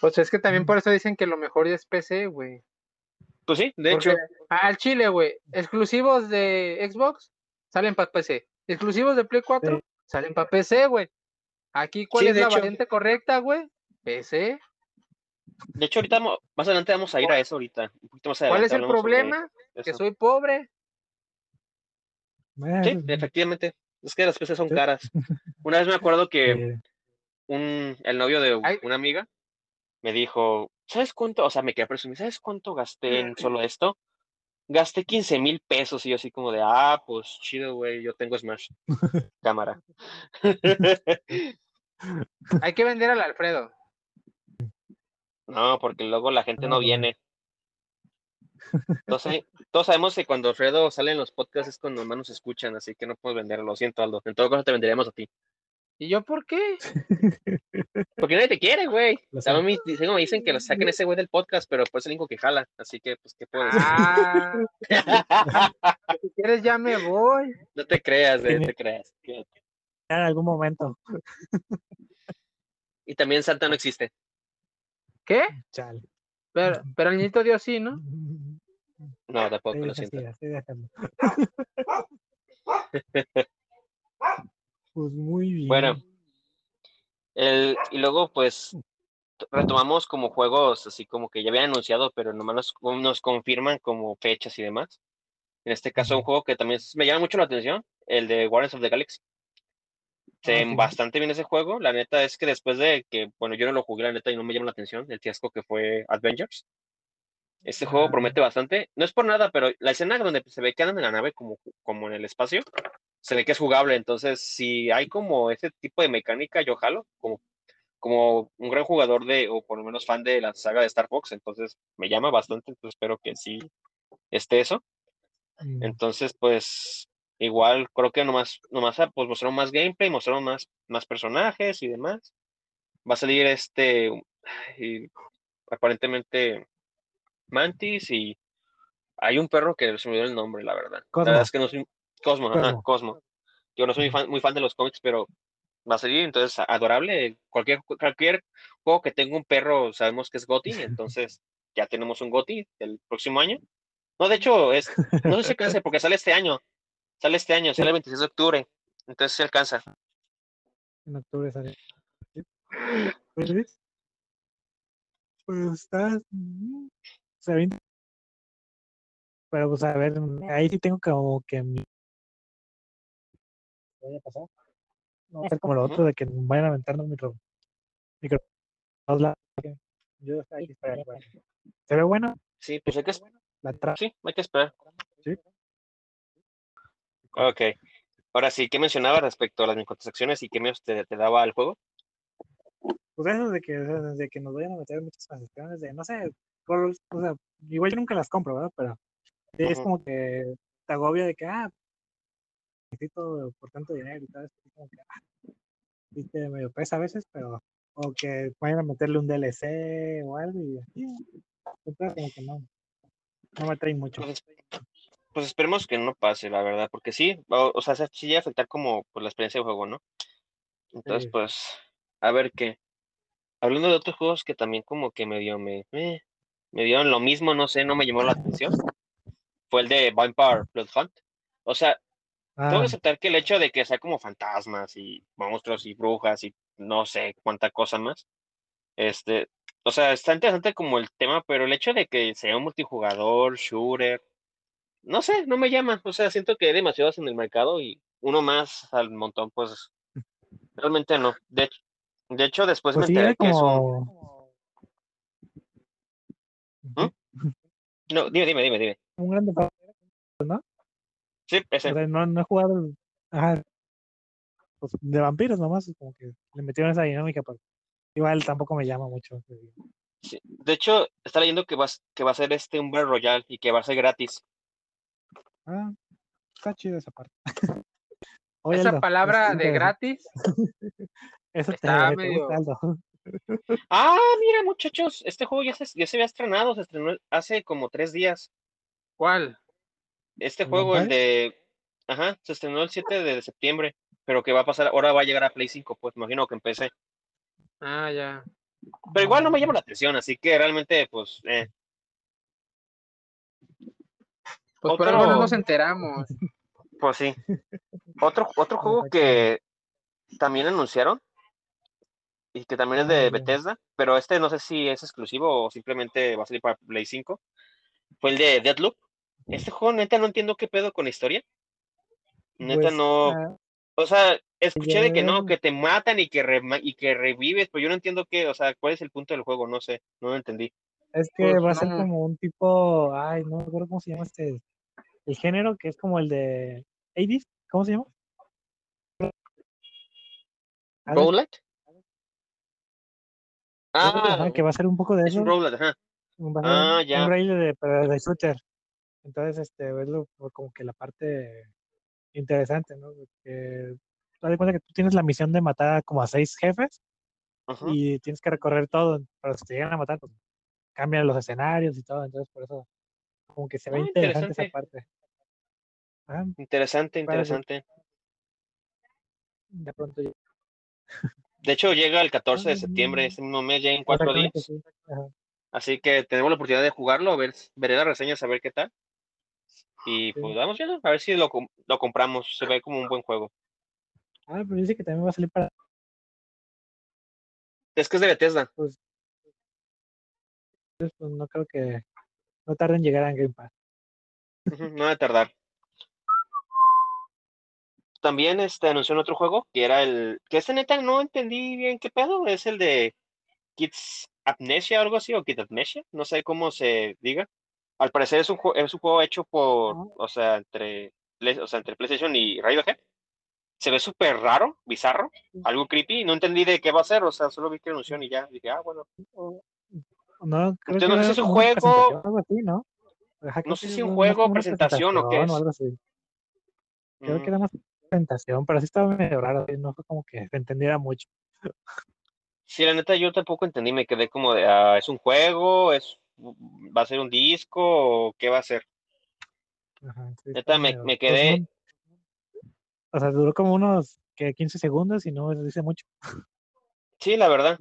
Pues es que también por eso dicen que lo mejor ya es PC, güey. Pues sí, de hecho. Al Chile, güey, exclusivos de Xbox salen para PC. Exclusivos de Play 4 salen para PC, güey. Aquí, ¿cuál es la variante correcta, güey? PC. De hecho, ahorita más adelante vamos a ir a eso ahorita. ¿Cuál es el problema? Que soy pobre. Sí, efectivamente. Es que las PCs son caras. Una vez me acuerdo <laughs> que un, el novio de una amiga me dijo, ¿sabes cuánto? O sea, me quedé presumir, ¿sabes cuánto gasté en solo esto? Gasté 15 mil pesos y yo así como de, ah, pues chido, güey, yo tengo Smash. <laughs> Cámara. Hay que vender al Alfredo. <laughs> No, porque luego la gente no viene. Entonces, todos sabemos que cuando Alfredo sale en los podcasts es cuando más nos escuchan, así que no puedo venderlo, lo siento, Aldo. En todo caso te venderíamos a ti. ¿Y yo por qué? <laughs> Porque nadie te quiere, güey. me, me dicen que lo saquen ese güey del podcast, pero pues es el único que jala. Así que, pues, ¿qué puedo decir? Ah, <laughs> si quieres, ya me voy. No te creas, güey, no te creas. En algún momento. Y también Santa no existe. ¿Qué? Chale. Pero, pero el niñito dio sí, ¿no? <laughs> No, tampoco, lo siento. <laughs> pues muy bien. Bueno, el, y luego pues retomamos como juegos así como que ya habían anunciado, pero nomás nos, nos confirman como fechas y demás. En este caso, un juego que también me llama mucho la atención, el de Guardians of the Galaxy. Se ah, bastante bien ese juego. La neta es que después de que, bueno, yo no lo jugué, la neta, y no me llama la atención el fiasco que fue Avengers. Este juego ah. promete bastante. No es por nada, pero la escena donde se ve que andan en la nave como, como en el espacio, se ve que es jugable. Entonces, si hay como ese tipo de mecánica, yo jalo, como, como un gran jugador de, o por lo menos fan de la saga de Star Fox, entonces me llama bastante, entonces espero que sí esté eso. Mm. Entonces, pues, igual creo que nomás, nomás ah, pues mostraron más gameplay, mostraron más, más personajes y demás. Va a salir este, aparentemente Mantis y hay un perro que se me dio el nombre, la verdad. La verdad es que no soy Cosmo, Cosmo. Yo no soy muy fan de los cómics, pero va a salir, entonces adorable. Cualquier, cualquier juego que tenga un perro sabemos que es Goti, <laughs> entonces ya tenemos un Goti el próximo año. No, de hecho, es, no sé si alcanza <laughs> porque sale este año. Sale este año, sale el 26 de octubre. Entonces se alcanza. En octubre sale. Pues, <laughs> pues está. Mm, se ve pero pues a ver, ahí sí tengo como que mi vaya a pasar. No va a ser como lo otro de que vayan a aventarnos micro micro yo ahí ¿Se ve bueno? Sí, pues hay que la Sí, hay que esperar. Sí. Ok. Ahora sí, ¿qué mencionaba respecto a las microtransacciones y qué me te, te daba el juego? Pues eso de que, de que nos vayan a meter muchas transacciones de, no sé, o sea, igual yo nunca las compro, ¿verdad? Pero es como que te agobia de que, ah, necesito por tanto dinero y todo eso, como que, ah, viste, medio pesa a veces, pero, o que vayan a meterle un DLC o algo y, como que no, no me trae mucho. Pues, esperemos que no pase, la verdad, porque sí, o, sea, sí llega a afectar como pues, la experiencia de juego, ¿no? Entonces, pues, a ver qué. Hablando de otros juegos que también como que me, me, me dieron lo mismo, no sé, no me llamó la atención, fue el de Vampire Blood Hunt. O sea, tengo que ah. aceptar que el hecho de que sea como fantasmas y monstruos y brujas y no sé cuánta cosa más, este, o sea, está interesante como el tema, pero el hecho de que sea un multijugador, shooter, no sé, no me llama. O sea, siento que hay demasiados en el mercado y uno más al montón, pues realmente no. De hecho, de hecho después pues me enteré que es un. ¿Mm? <laughs> No, dime, dime, dime, dime. Un grande ¿no? Sí, ese. no, no he jugado ajá, pues, de vampiros nomás, como que le metieron esa dinámica, pero igual tampoco me llama mucho. De hecho, está leyendo que va, que va a ser este un Battle Royale y que va a ser gratis. Ah, está chido esa parte. <laughs> esa palabra de gratis. <laughs> Eso está medio... <laughs> Ah, mira, muchachos, este juego ya se, ya se había estrenado, se estrenó hace como tres días. ¿Cuál? Este juego, el de. Ajá, se estrenó el 7 de septiembre, pero que va a pasar, ahora va a llegar a Play 5, pues imagino que empecé. Ah, ya. Pero igual no me llama la atención, así que realmente, pues. Eh. Pues por algo no nos enteramos. Pues sí. Otro, otro juego que también anunciaron y que también es de Bethesda, pero este no sé si es exclusivo o simplemente va a salir para Play 5. Fue el de Deadloop. Este juego, neta, no entiendo qué pedo con la historia. Neta, pues, no. Ah, o sea, escuché de que no, que te matan y que, y que revives, pero yo no entiendo qué, o sea, cuál es el punto del juego, no sé, no lo entendí. Es que pues, va a ser como un tipo, ay, no recuerdo cómo se llama este, el género, que es como el de Hades, ¿cómo se llama? ¿Roguelite? Ah, que va a ser un poco de eso. Ajá. ah, ya. Un de, pero de shooter. Entonces, este, verlo como que la parte interesante, ¿no? Porque te cuenta que tú tienes la misión de matar como a seis jefes y tienes que recorrer todo, pero si te llegan a matar, pues cambian los escenarios y todo, entonces por eso como que se ve ah, interesante, esa parte. Ah, interesante, interesante. De pronto De hecho, llega el <laughs> 14 de septiembre, ese mismo mes, ya en cuatro días. Así que tenemos la oportunidad de jugarlo, ver, veré las reseñas, a ver qué tal. Y pues vamos viendo, a ver si lo, lo compramos. Se ve como un buen juego. Ah, pero dice que también va a salir para. Es que es de Bethesda. Pues, pues no creo que. No tarde en llegar a Game Pass. no va a tardar. También este, anunció otro juego que era el. Que este neta no entendí bien qué pedo. Es el de Kids Amnesia o algo así, o Kids Amnesia. No sé cómo se diga. Al parecer es un, es un juego hecho por. O sea, entre. O sea, entre PlayStation y Radiohead. Se ve súper raro, bizarro, algo creepy. No entendí de qué va a ser, o sea, solo vi que anunció y ya dije, ah, bueno. No, creo que no sé si es un juego. ¿no? no sé si un juego, presentación, o qué es. Creo que era mm. más presentación, pero sí estaba medio raro, no fue como que se entendiera mucho. Sí, la neta yo tampoco entendí, me quedé como de, ah, ¿es un juego? ¿Es, ¿Va a ser un disco? ¿O qué va a ser? neta me, me, quedé... o sea, duró como unos que 15 segundos y no dice mucho. Sí, la verdad.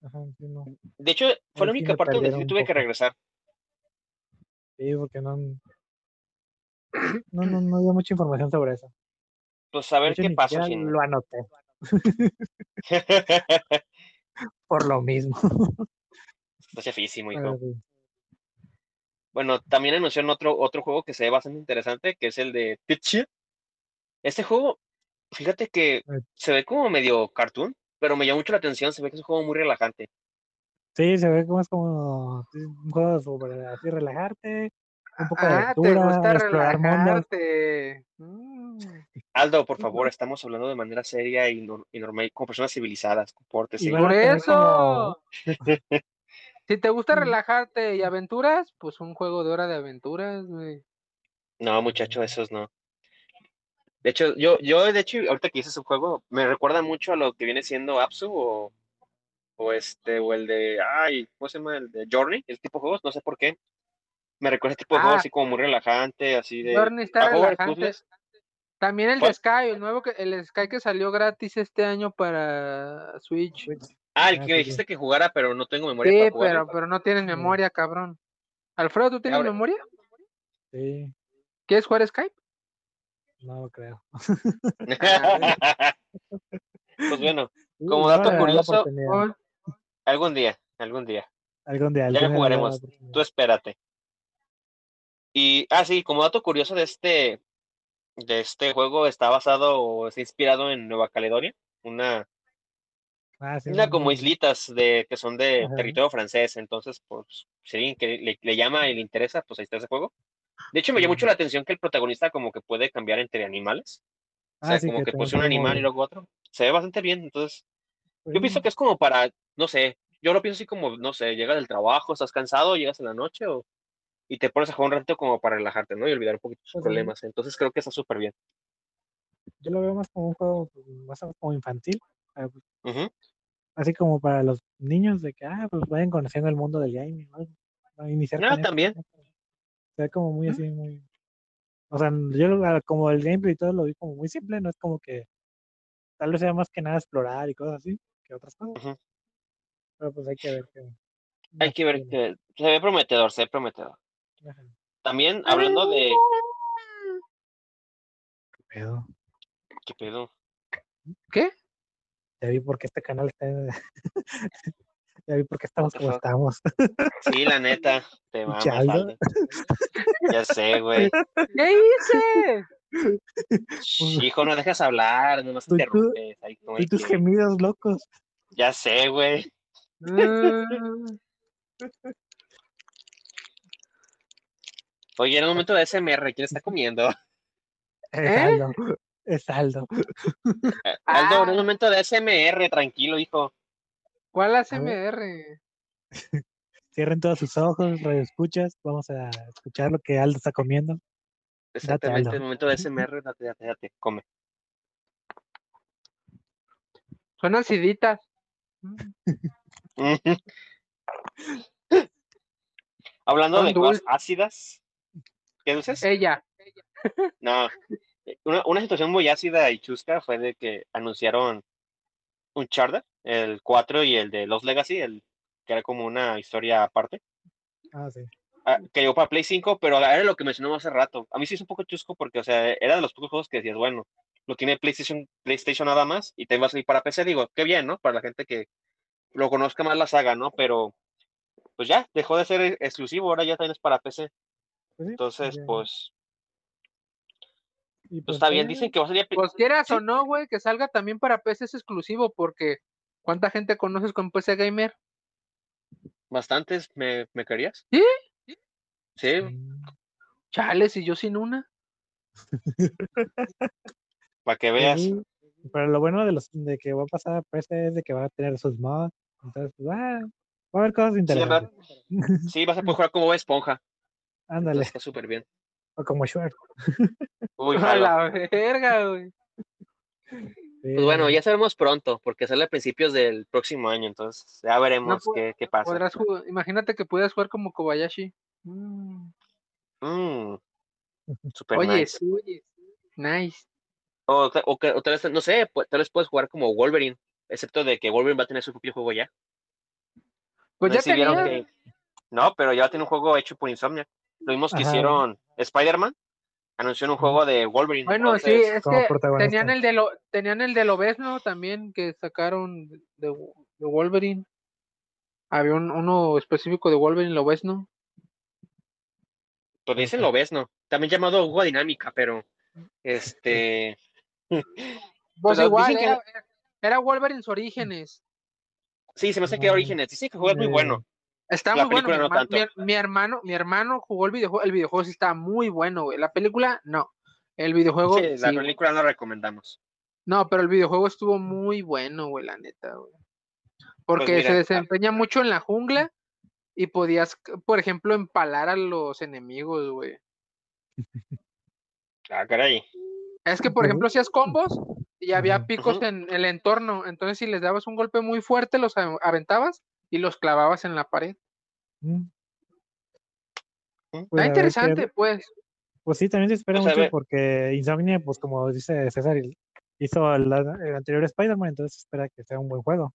De hecho, fue la única parte donde tuve que regresar. Sí, porque no, <clears throat> no, no, no dio mucha información sobre eso. Pues a ver qué pasa. Lo anoté. <laughs> <laughs> Por lo mismo. <laughs> Está chafísimo, hijo. Bueno, también anunció otro, otro juego que se ve bastante interesante, que es el de Pitch. Este juego, fíjate que se ve como medio cartoon, pero me llama mucho la atención, se ve que es un juego muy relajante. Sí, se ve como es como un juego sobre así relajarte, un poco de ah, te gusta relajarte. Mm. Aldo, por favor, estamos hablando de manera seria y, normal, como personas civilizadas, comportes. Y por eso. si te gusta relajarte y aventuras, pues un juego de hora de aventuras, güey. No, muchacho, esos no. De hecho, yo, yo, de hecho, ahorita que hice ese juego, me recuerda mucho a lo que viene siendo Apsu o, o este, o el de, ay, ¿cómo se llama? El de Journey, el tipo de juegos, no sé por qué. Me recuerda este tipo de juego ah. así como muy relajante, así de. Journey está relajante. También el de Sky, el nuevo que, el Sky que salió gratis este año para Switch. Ah, el que me dijiste que jugara, pero no tengo memoria. Sí, para pero, pero no tienes memoria, cabrón. Alfredo, ¿tú tienes memoria? Sí. ¿Quieres jugar Skype? No creo. <laughs> pues bueno, como dato curioso, algún día, algún día. Algún día. Ya jugaremos. Tú espérate. Y, ah, sí, como dato curioso de este, de este juego, está basado o está inspirado en Nueva Caledonia, una, ah, una como islitas de, que son de territorio francés. Entonces, pues, si alguien que le, le, llama y le interesa, pues ahí está ese juego. De hecho, me llama mucho la atención que el protagonista como que puede cambiar entre animales. O sea, ah, como que, puede ser un animal y luego otro. Se ve bastante bien, entonces. Yo pienso que es como para, no sé, yo lo pienso así como, no sé, llegas del trabajo, estás cansado, llegas en la noche o, y te pones a jugar un rato como para relajarte, ¿no? Y olvidar un poquito tus pues problemas. Entonces creo que está súper bien. Yo lo veo más como un juego más como infantil. Pues, así como para los niños de que, ah, pues vayan conociendo el mundo del gaming, ¿no? Iniciar no, también ve como muy así, muy. O sea, yo como el gameplay y todo lo vi como muy simple, no es como que tal vez sea más que nada explorar y cosas así que otras cosas. Pero pues hay que ver que. Hay que ver que se ve prometedor, se ve prometedor. También hablando de. ¿Qué pedo? ¿Qué pedo? ¿Qué? Ya vi por qué este canal está. <laughs> Ya vi por qué estamos como estamos. Sí, la neta, te <laughs> mamas. Ya sé, <laughs> güey. ¿Qué hice? hijo, no dejas hablar, no nos interrumpes. y tus gemidos locos. Ya sé, güey. Ah. Oye, en el momento de SMR, ¿quién está comiendo? Es ¿Eh? Aldo. Es Aldo. Aldo, en un momento de SMR, tranquilo, hijo. ¿Cuál ASMR? <laughs> Cierren todos sus ojos, radio escuchas. Vamos a escuchar lo que Aldo está comiendo. Exactamente, en el momento de SMR, date, date, date, come. Son aciditas. <laughs> Hablando de cosas ácidas, ¿qué dulces? Ella. No, una, una, situación muy ácida y chusca fue de que anunciaron un charter el 4 y el de Los Legacy, el que era como una historia aparte. Ah, sí. Ah, que llegó para Play 5, pero era lo que mencionó hace rato. A mí sí es un poco chusco porque, o sea, era de los pocos juegos que decías, bueno, lo tiene PlayStation, PlayStation nada más y te va a salir para PC. Digo, qué bien, ¿no? Para la gente que lo conozca más la saga, ¿no? Pero, pues ya, dejó de ser exclusivo, ahora ya también es para PC. Pues sí, Entonces, pues, Y pues está bien. ya, Dicen que va a salir. Pues quieras Sí. o no, güey, que salga también para PC es exclusivo, porque ¿cuánta gente conoces con PC Gamer? Bastantes, ¿me, me querías? ¿Sí? Sí, mm, Chales, y yo sin una. <laughs> para que veas. sí, Pero lo bueno de los de que va a pasar a PC es de que va a tener sus mods. Entonces, pues, ah, va a haber cosas Sí, interesantes. <laughs> Sí, vas a poder <laughs> jugar como esponja. Ándale, está súper bien. o como Shrek. Uy, A la verga, güey. Pues bueno, ya sabemos pronto, porque sale a principios del próximo año, entonces ya veremos qué, qué pasa. Podrás jugar, imagínate que puedas jugar como Kobayashi. Mm. Mm, super Oye, nice. oye, nice. O, o tal vez, no sé, tal vez puedes jugar como Wolverine, excepto de que Wolverine va a tener su propio juego ya. Pues No ya si tenía. que- No, pero ya tiene un juego hecho por Insomnia. Lo mismo que Ajá. hicieron Spider-Man, anunció un juego de Wolverine. Bueno, sí, es que tenían el de lo, tenían el de Lobezno también que sacaron de, de Wolverine. Había un, uno específico de Wolverine Lobezno. pues dicen lo ves, ¿no? También llamado juego dinámica, pero este <laughs> <laughs> Pues Pero igual, dicen que- era, era Wolverine's Orígenes. sí, se me hace que Ah, Orígenes. Dicen que el juego es muy bueno. Está La muy bueno. Mi, no hermano, mi hermano jugó el videojuego. El videojuego sí está muy bueno, güey. La película, no. El videojuego, Sí, la sí, güey. película no la recomendamos. No, pero el videojuego estuvo muy bueno, güey, la neta, güey. Porque Pues mira, se ah desempeña mucho en la jungla y podías, por ejemplo, empalar a los enemigos, güey. <laughs> Ah, caray. Es que, por ejemplo, hacías combos y había picos en el entorno. Entonces, si les dabas un golpe muy fuerte, los aventabas y los clavabas en la pared. Mm. Mm. Pues, Está interesante, pues. Pues sí, también se espera Pues, mucho porque Insomnia, pues como dice César, hizo el, el anterior Spider-Man, entonces se espera que sea un buen juego.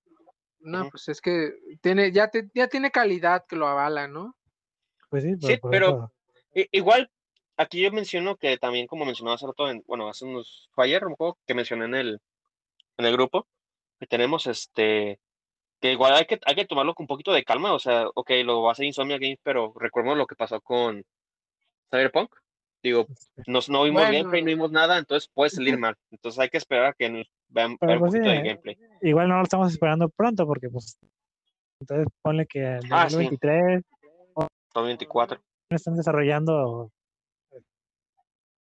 No, pues es que tiene, ya, te- ya tiene calidad que lo avala, ¿no? Pues sí, Sí, por pero- eso- I- igual, aquí yo menciono que también, como mencionaba hace rato, en, bueno, hace unos, fue ayer, un juego que mencioné en el, en el grupo, que tenemos este, que igual hay que, hay que tomarlo con un poquito de calma, o sea, ok, lo va a hacer Insomnia Games, pero recordemos lo que pasó con Cyberpunk. Digo, no, no vimos Bueno. gameplay, no vimos nada, entonces puede salir <laughs> mal. Entonces hay que esperar a que nos vean, un pues sí, poquito de gameplay. igual no lo estamos esperando pronto porque pues entonces ponle que en Ah, sí. 2023 2024. están desarrollando eh,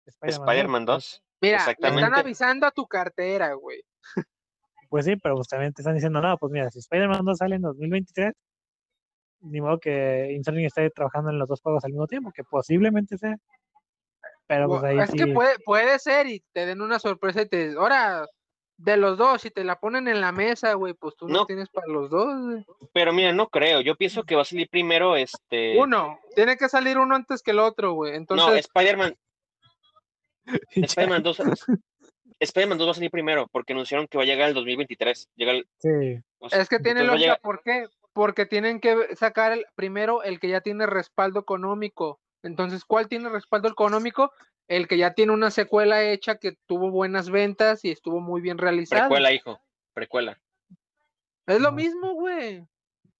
Spider-Man 2, Spider-Man pues, 2. Mira, le están avisando a tu cartera, güey. Pues sí, pero pues también te están diciendo, no, pues mira, si Spider-Man 2 sale en 2023, ni modo que Insomnia esté trabajando en los dos juegos al mismo tiempo, que posiblemente sea. Pero pues ahí es sí, que puede, puede ser y te den una sorpresa y te ahora de los dos, si te la ponen en la mesa, güey, pues tú no, No. tienes para los dos. Pero mira, no creo. Yo pienso que va a salir primero este. Uno, tiene que salir uno antes que el otro, güey. No, Entonces, Spider-Man. <laughs> ya, Spider-Man 2. Spider-Man 2 va a salir primero porque anunciaron que va a llegar el 2023. Llega el, sí, o sea, es que tiene lógica, llegar- ¿por qué? Porque tienen que sacar el, primero el que ya tiene respaldo económico. Entonces, ¿cuál tiene respaldo económico? El que ya tiene una secuela hecha que tuvo buenas ventas y estuvo muy bien realizada. Precuela, hijo. Precuela. Es lo No. mismo, güey.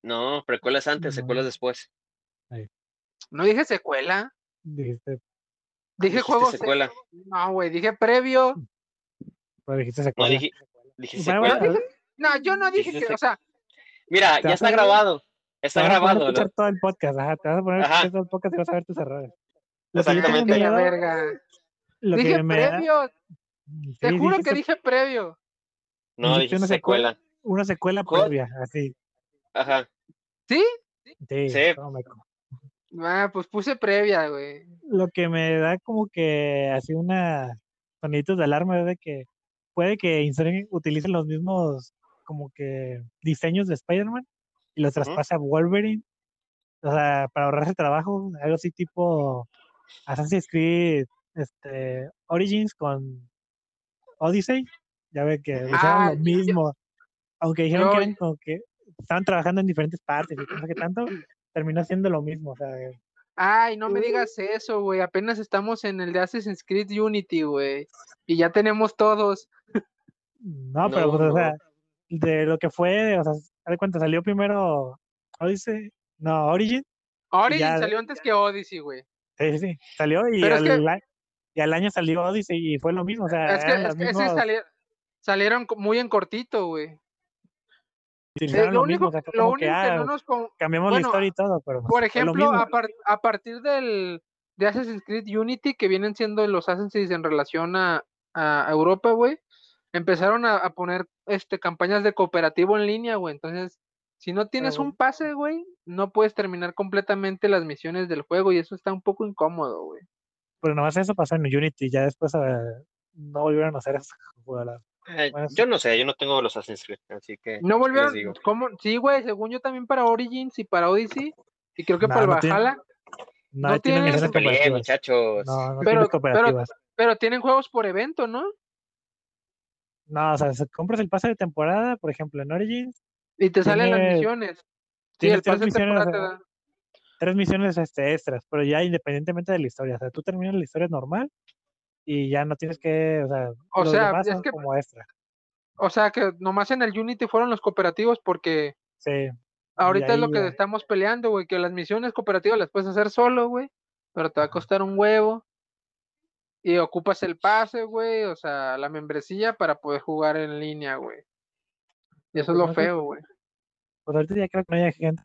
No, precuela es antes, No. secuela es después. No dije secuela, dijiste, dije juego. se-. No, güey, dije previo. Pues dijiste No, secuela. dije, dije Bueno, secuela. bueno, No, yo no dije que, o sea, Mira, ya está a- grabado. te Está vas a grabado. escuchar ¿no? todo el podcast, ajá, te vas a poner a Ajá. escuchar todo el podcast y vas a ver tus errores. Exactamente. miedo- verga. lo Dije que me da- previo, Sí, te juro dijiste que dije previo. No, dije una secuela. una secuela ¿Cuál? previa, así. Ajá. ¿Sí? Sí, Sí. Ah, pues puse previa, güey. Lo que me da como que así una soniditos de alarma es de que puede que Insomniac utilice los mismos como que diseños de Spider-Man y los traspase a Wolverine. O sea, para ahorrarse trabajo, algo así tipo Assassin's Creed este, Origins con Odyssey. Ya ve que hicieron Ah, lo mismo. Aunque dijeron que eran como que estaban trabajando en diferentes partes y no sé qué tanto, terminó siendo lo mismo, o sea. Ay, no me digas eso, güey. Apenas estamos en el de Assassin's Creed Unity, güey. Y ya tenemos todos. No, pero, pues, o sea, de lo que fue, o sea, de cuenta, salió primero Odyssey, no, Origin. Origin salió antes que Odyssey, güey. Sí, sí, salió y al, y al, año salió Odyssey y fue lo mismo, o sea, es que, salieron, salieron muy en cortito, güey. Lo, único, que, ah, no nos cambiamos la historia y todo, pero por ejemplo, a, partir del de Assassin's Creed Unity que vienen siendo los Assassin's en relación a, a Europa, güey, empezaron a, poner este campañas de cooperativo en línea, güey. Entonces, si no tienes un pase, güey, no puedes terminar completamente las misiones del juego y eso está un poco incómodo, güey. Pero nomás eso pasó en Unity, ya después eh, no volvieron a hacer eso. <laughs> Eh, yo no sé, yo no tengo los Assassin's Creed, así que. No volvieron. ¿cómo? Sí, güey, según yo también para Origins y para Odyssey, y creo que para el Valhalla. No, no, tienen, tienen muchachos. No, no pero, pero, pero, tienen juegos por evento, ¿no? No, o sea, compras el pase de temporada, por ejemplo, en Origins. Y te salen las misiones. Sí, el pase de temporada te da. Tres misiones este, extras, pero ya independientemente de la historia. O sea, tú terminas la historia normal y ya no tienes que, o sea, o sea es que, como extra. O sea, que nomás en el Unity fueron los cooperativos porque sí. ahorita es lo que estamos peleando, güey, que las misiones cooperativas las puedes hacer solo, güey, pero te va a costar un huevo. Y ocupas el pase, güey, o sea, la membresía para poder jugar en línea, güey. Y eso es lo feo, güey. Pues ahorita ya creo que no hay gente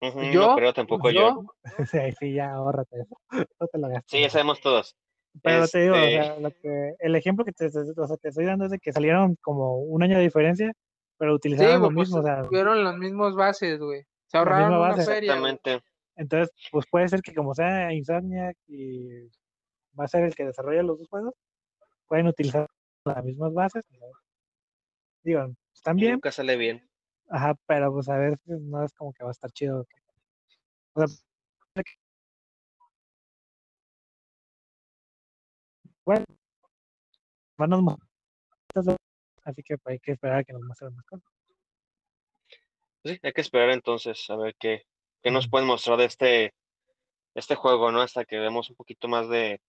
¿Yo? No creo tampoco yo. <laughs> sí, sí, ya ahórrate eso. <laughs> No te lo gastes. Sí, ya sabemos todos. Pero te digo, o este sea, lo que, el ejemplo que te, o sea, te, estoy dando es de que salieron como un año de diferencia, pero utilizaron lo pues, mismo. o sea, tuvieron las mismas bases, güey. Se ahorraron una base. feria. Exactamente. Entonces, pues puede ser que como sea Insomniac y va a ser el que desarrolla los dos juegos, pueden utilizar las mismas bases. Digo, están bien. Nunca sale bien. Ajá, pero pues a ver, no es como que va a estar chido. O sea, bueno, así que hay que esperar a que nos muestren más cosas. Sí, hay que esperar entonces a ver qué, qué nos pueden mostrar de este, este juego, ¿no? Hasta que vemos un poquito más de,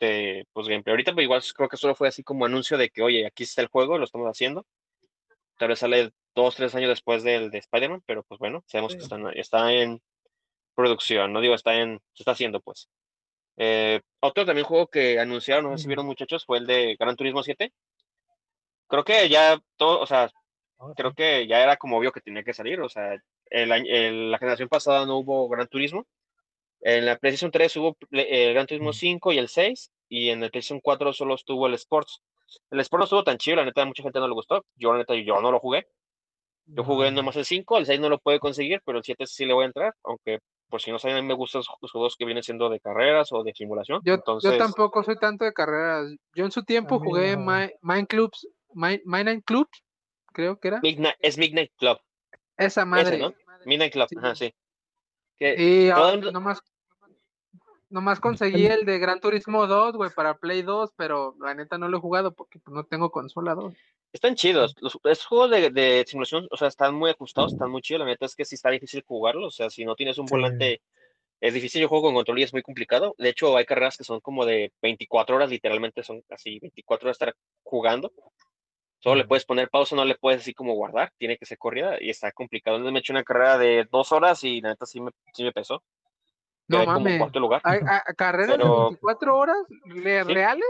de pues, gameplay. Ahorita pues, igual creo que solo fue así como anuncio de que, oye, aquí está el juego, lo estamos haciendo. Tal vez sale dos, tres años después del de Spider-Man, pero pues bueno, sabemos que está, en producción, no digo, está en, se está haciendo pues. Eh, otro también juego que anunciaron, no sé si vieron muchachos, fue el de Gran Turismo 7. Creo que ya todo, o sea, ah, creo que ya era como obvio que tenía que salir, o sea, el, la generación pasada no hubo Gran Turismo. En la PlayStation 3 hubo el Gran Turismo 5 y el 6, y en el PlayStation 4 solo estuvo el Sports. El Sports no estuvo tan chido, la neta, mucha gente no le gustó. Yo, la neta, yo no lo jugué. Yo jugué nomás el 5, el 6 no lo puede conseguir, pero el 7 sí le voy a entrar, aunque por si no saben, a mí me gustan los juegos que vienen siendo de carreras o de simulación. Yo, yo tampoco soy tanto de carreras. Yo en su tiempo jugué Mind Clubs, Mind, Club, creo que era. es Midnight Club. Esa madre. ¿no? Midnight Club, ajá, sí. y nomás, nomás conseguí el de Gran Turismo 2, güey, para Play 2, pero la neta no lo he jugado porque pues, no tengo consola 2. Están chidos. Los, juegos de, simulación, o sea, están muy ajustados, están muy chidos. La neta es que sí está difícil jugarlo. O sea, si no tienes un volante, es difícil. Yo juego con control y es muy complicado. De hecho, hay carreras que son como de 24 horas, literalmente son así 24 horas estar jugando. Solo le puedes poner pausa, no le puedes así como guardar. Tiene que ser corrida y está complicado. Entonces me hecho una carrera de dos horas y la neta sí me, sí me pesó. No mames. Lugar. ¿Hay, carreras de 24 horas reales?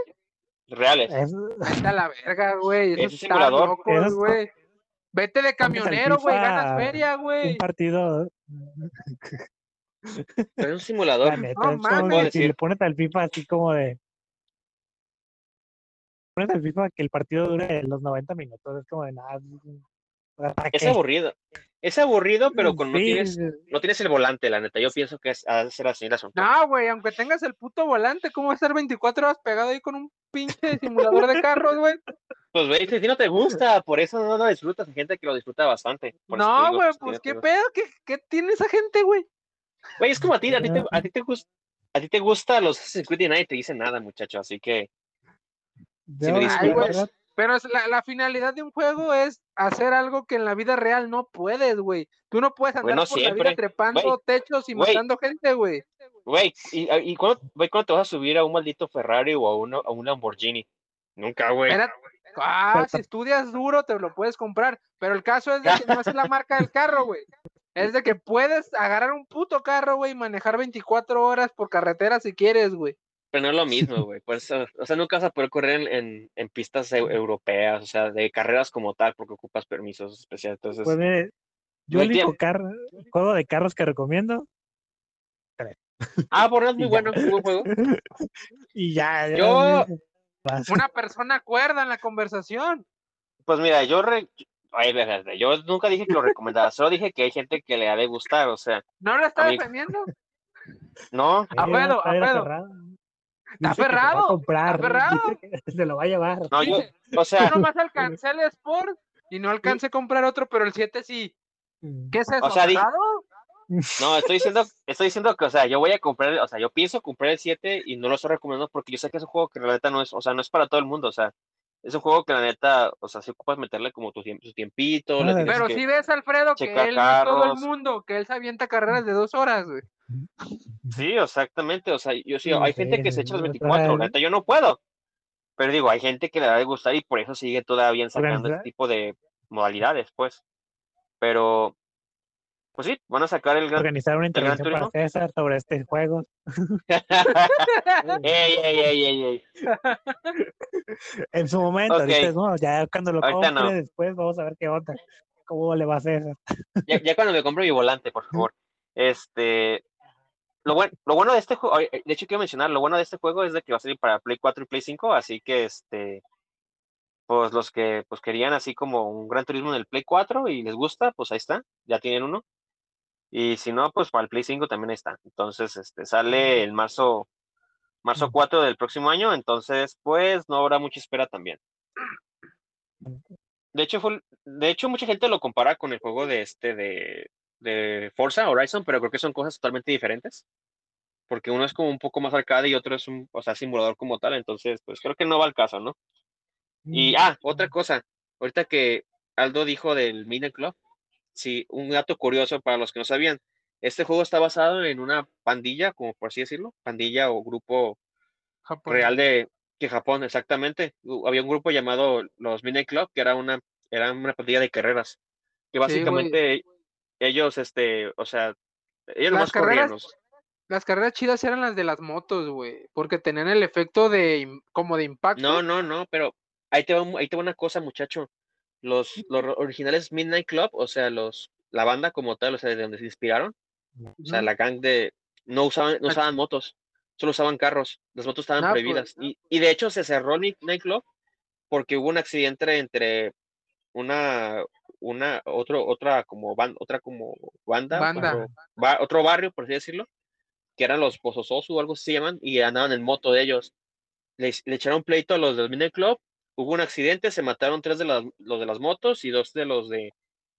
Reales. Está la verga, güey. Eso es simulador. Loco, güey. Vete de camionero, güey, ganas feria, güey. Un partido. Pero es un simulador. no, mames. Si le pones al FIFA así como de. Pones al FIFA que el partido dure los 90 minutos. Es como de nada. Es aburrido. Es aburrido, pero con no, tienes, no tienes el volante, la neta. Yo pienso que es, ha de ser así el asunto. No, güey, aunque tengas el puto volante, ¿cómo va a estar 24 horas pegado ahí con un pinche <laughs> simulador de carros, güey? Pues, güey, si no te gusta, por eso no lo disfrutas. Hay gente que lo disfruta bastante. No, güey, pues, ¿qué pedo? ¿Qué, ¿Qué, tiene esa gente, güey? Güey, es como a ti, a ti te, a ti te gusta. A ti te gusta los Assassin's y nadie te dice nada, muchacho, así que. pero la, la, finalidad de un juego es hacer algo que en la vida real no puedes, güey. Tú no puedes andar por la vida trepando techos y matando gente, güey. Güey, ¿y, y cuándo, te vas a subir a un maldito Ferrari o a, uno, a un Lamborghini? Nunca, güey. Ah, si estudias duro te lo puedes comprar, pero el caso es de que no es la marca del carro, güey. Es de que puedes agarrar un puto carro, güey, y manejar 24 horas por carretera si quieres, güey. Pero no es lo mismo, güey. Pues, o sea, nunca vas a poder correr en, en, pistas europeas, o sea, de carreras como tal, porque ocupas permisos especiales. Entonces, pues yo el único juego de carros que recomiendo. Ah, por es muy <laughs> bueno, muy buen juego. <laughs> y ya, yo. Una persona acuerda en la conversación. Pues mira, yo yo nunca dije que lo recomendaba, solo dije que hay gente que le ha de gustar, o sea. ¿No lo está defendiendo? <laughs> No. Apedo, apedo. Está aferrado. Comprar, aferrado. <laughs> Se lo va a llevar. No, yo, o sea. Yo nomás alcancé el Sport y no alcancé a comprar otro, pero el 7 sí. Mm. ¿Qué es eso? O sea, no, estoy diciendo, estoy diciendo que, o sea, yo voy a comprar, o sea, yo pienso comprar el 7 y no lo estoy recomendando porque yo sé que es un juego que en realidad no es, o sea, no es para todo el mundo, o sea, es un juego que la neta, o sea, si ocupas meterle como tu, su tiempito. Pero si ves, Alfredo, que él no todo el mundo, que él se avienta carreras de dos horas, güey. Sí, exactamente, o sea, yo sí, hay gente que se echa los 24, la neta, yo no puedo. Pero digo, hay gente que le da de gustar y por eso sigue todavía sacando este tipo de modalidades, pues. Pero, pues sí, van a sacar el gran. Organizar una intervención para César sobre este juego. <laughs> ey, ey, ey, ey, ey. En su momento, no, ya cuando lo compre, después vamos a ver qué onda. ¿Cómo le va a hacer? <laughs> Ya, ya cuando me compre mi volante, por favor. Este. Lo bueno, lo bueno de este juego, de hecho quiero mencionar, lo bueno de este juego es de que va a salir para Play 4 y Play 5, así que este pues los que pues querían así como un Gran Turismo en el Play 4 y les gusta, pues ahí está, ya tienen uno. Y si no, pues para el Play 5 también está. Entonces, este, sale el marzo, marzo 4 del próximo año, entonces, pues no habrá mucha espera también. De hecho, fue, de hecho, mucha gente lo compara con el juego de este de, de Forza Horizon, pero creo que son cosas totalmente diferentes. Porque uno es como un poco más arcade y otro es un, o sea, simulador como tal, entonces, pues creo que no va al caso, ¿no? Y, mm. ah, otra cosa, ahorita que Aldo dijo del Club, sí, un dato curioso para los que no sabían. Este juego está basado en una pandilla, como por así decirlo, pandilla o grupo real de que Japón, exactamente. Había un grupo llamado los Mini Club, que era una, era una pandilla de carreras. Que básicamente ellos, este, o sea, ellos las carreras, Las carreras chidas eran las de las motos, güey, porque tenían el efecto de como de impacto. No, no, no, pero ahí te va, ahí te va una cosa, muchacho los, los originales Midnight Club, o sea, los, la banda como tal, o sea, de donde se inspiraron, o sea, la gang de, no usaban, no usaban motos, solo usaban carros, las motos estaban pues, prohibidas. Y, y, de hecho se cerró el Midnight Club porque hubo un accidente entre una, una, otro, otra como banda, otra como banda, otro barrio, por así decirlo, que eran los Pozososu o algo así se llaman, y andaban en moto de ellos. Le, le echaron pleito a los del Midnight Club hubo un accidente, se mataron tres de las, los de las motos y dos de los de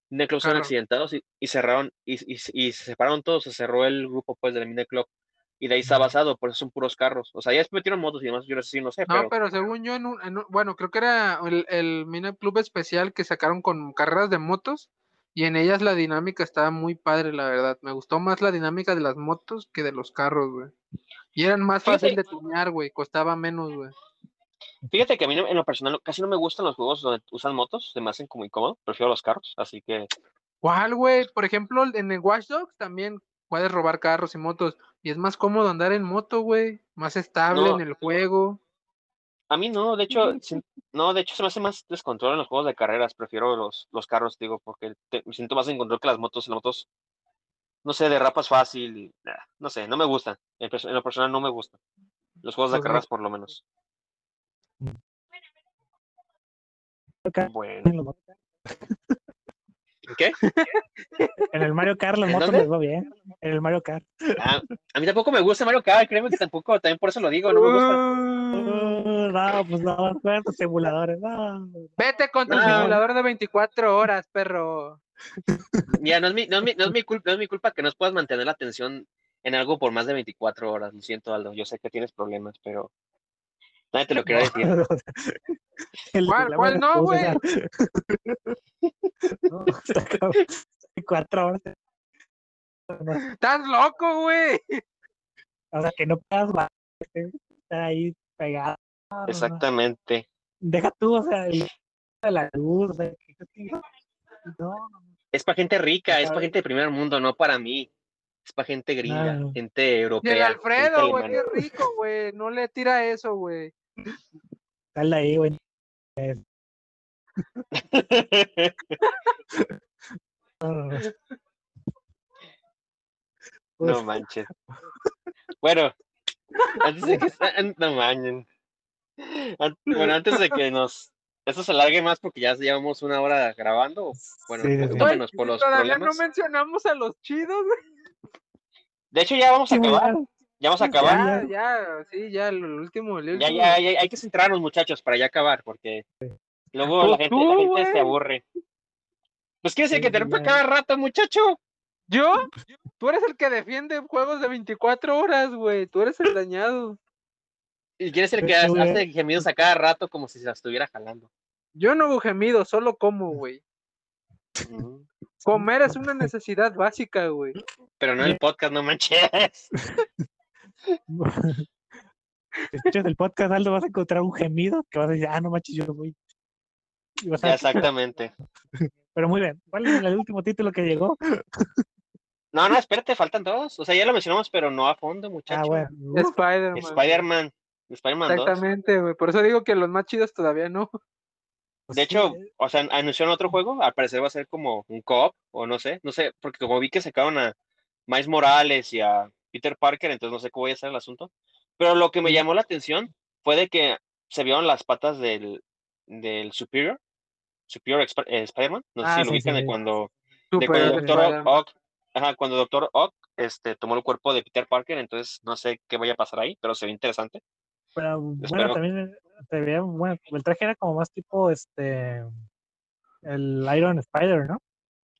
Mineclub fueron accidentados y, cerraron y, y, se separaron todos, se cerró el grupo pues del Mineclub y de ahí está basado, por eso son puros carros. O sea, ya después metieron motos y demás, yo sí no sé. No, pero, según yo, en un, bueno, creo que era el, el Club especial que sacaron con carreras de motos y en ellas la dinámica estaba muy padre, la verdad. Me gustó más la dinámica de las motos que de los carros, güey. Y eran más fácil de tunear, güey, costaba menos, güey. Fíjate que a mí en lo personal casi no me gustan los juegos donde usan motos, se me hacen como incómodo, prefiero los carros, así que... ¿Cuál, güey? Por ejemplo, en el Watch Dogs también puedes robar carros y motos, y es más cómodo andar en moto, güey, más estable en el juego. A mí no, de hecho, no, de hecho se me hace más descontrol en los juegos de carreras, prefiero los, los carros, digo, porque me siento más en control que las motos, las motos, no sé, derrapas fácil, no sé, no me gustan, en, lo personal no me gustan, los juegos de pues carreras por lo menos. Bueno. ¿Qué? En el Mario Kart los motos les va bien. En el Mario Kart. Ah, a mí tampoco me gusta Mario Kart, créeme que tampoco, también por eso lo digo, no me gusta. Uh, no, pues no, con simuladores, Vete con tu simulador de 24 horas, perro. Ya, no es, mi, no, es mi, no, es mi culpa, no es mi culpa que no puedas mantener la atención en algo por más de 24 horas. Lo siento, Aldo. Yo sé que tienes problemas, pero Nadie te lo quería decir. ¿Cuál, ¿cuál no, güey? no, <laughs> cuatro horas. Estás loco, güey. O sea, que no puedas estar ahí pegado. Exactamente. Deja tú, o sea, la luz, o sea, no, Es para gente rica, es para gente de primer mundo, no para mí. Es para gente gringa, gente europea. Y el Alfredo, güey, qué rico, güey. No le tira eso, güey. Dale ahí, güey. <laughs> no manches. Bueno, antes de que no manchen. Bueno, antes de que nos esto se alargue más porque ya llevamos una hora grabando. Bueno, menos por los Todavía no mencionamos a los chidos. De hecho, ya vamos a acabar. Ya vamos a acabar. Ya, ya, sí, ya, el último. Ya, ya, hay que centrarnos, muchachos, para ya acabar, porque luego la, pues gente, la gente se aburre. Pues quiere decir que te rompe cada rato, muchacho. ¿Yo? Tú eres el que defiende juegos de 24 horas, güey. Tú eres el dañado. Y quieres el que hace gemidos a cada rato como si se la estuviera jalando. Yo no hago gemidos, solo como, güey. Comer es una necesidad básica, güey. Pero no el podcast, no manches. <laughs> <laughs> Si escuchas el podcast, Aldo, vas a encontrar un gemido que vas a decir, ah, no manches, yo voy. Exactamente. <laughs> Pero muy bien. ¿Cuál es el último título que llegó? No, no, espérate, faltan dos. O sea, ya lo mencionamos, pero no a fondo, muchachos. Ah, bueno. Spider-Man. Spider-Man. Spider-Man Exactamente, güey. Por eso digo que los más chidos todavía no. Pues de hecho, o sea, anunciaron otro juego, al parecer va a ser como un co-op, o no sé, no sé, porque como vi que sacaron a Miles Morales y a Peter Parker, entonces no sé cómo voy a ser el asunto. Pero lo que me llamó la atención fue de que se vieron las patas del, del Superior, Superior eh, Spider-Man, no sé si ah, lo ubican de cuando, de cuando Doctor Ock, ajá, cuando Doctor Ock este, tomó el cuerpo de Peter Parker, entonces no sé qué vaya a pasar ahí, pero se ve interesante. Pero bueno, también te veía, bueno, el traje era como más tipo este el Iron Spider, ¿no?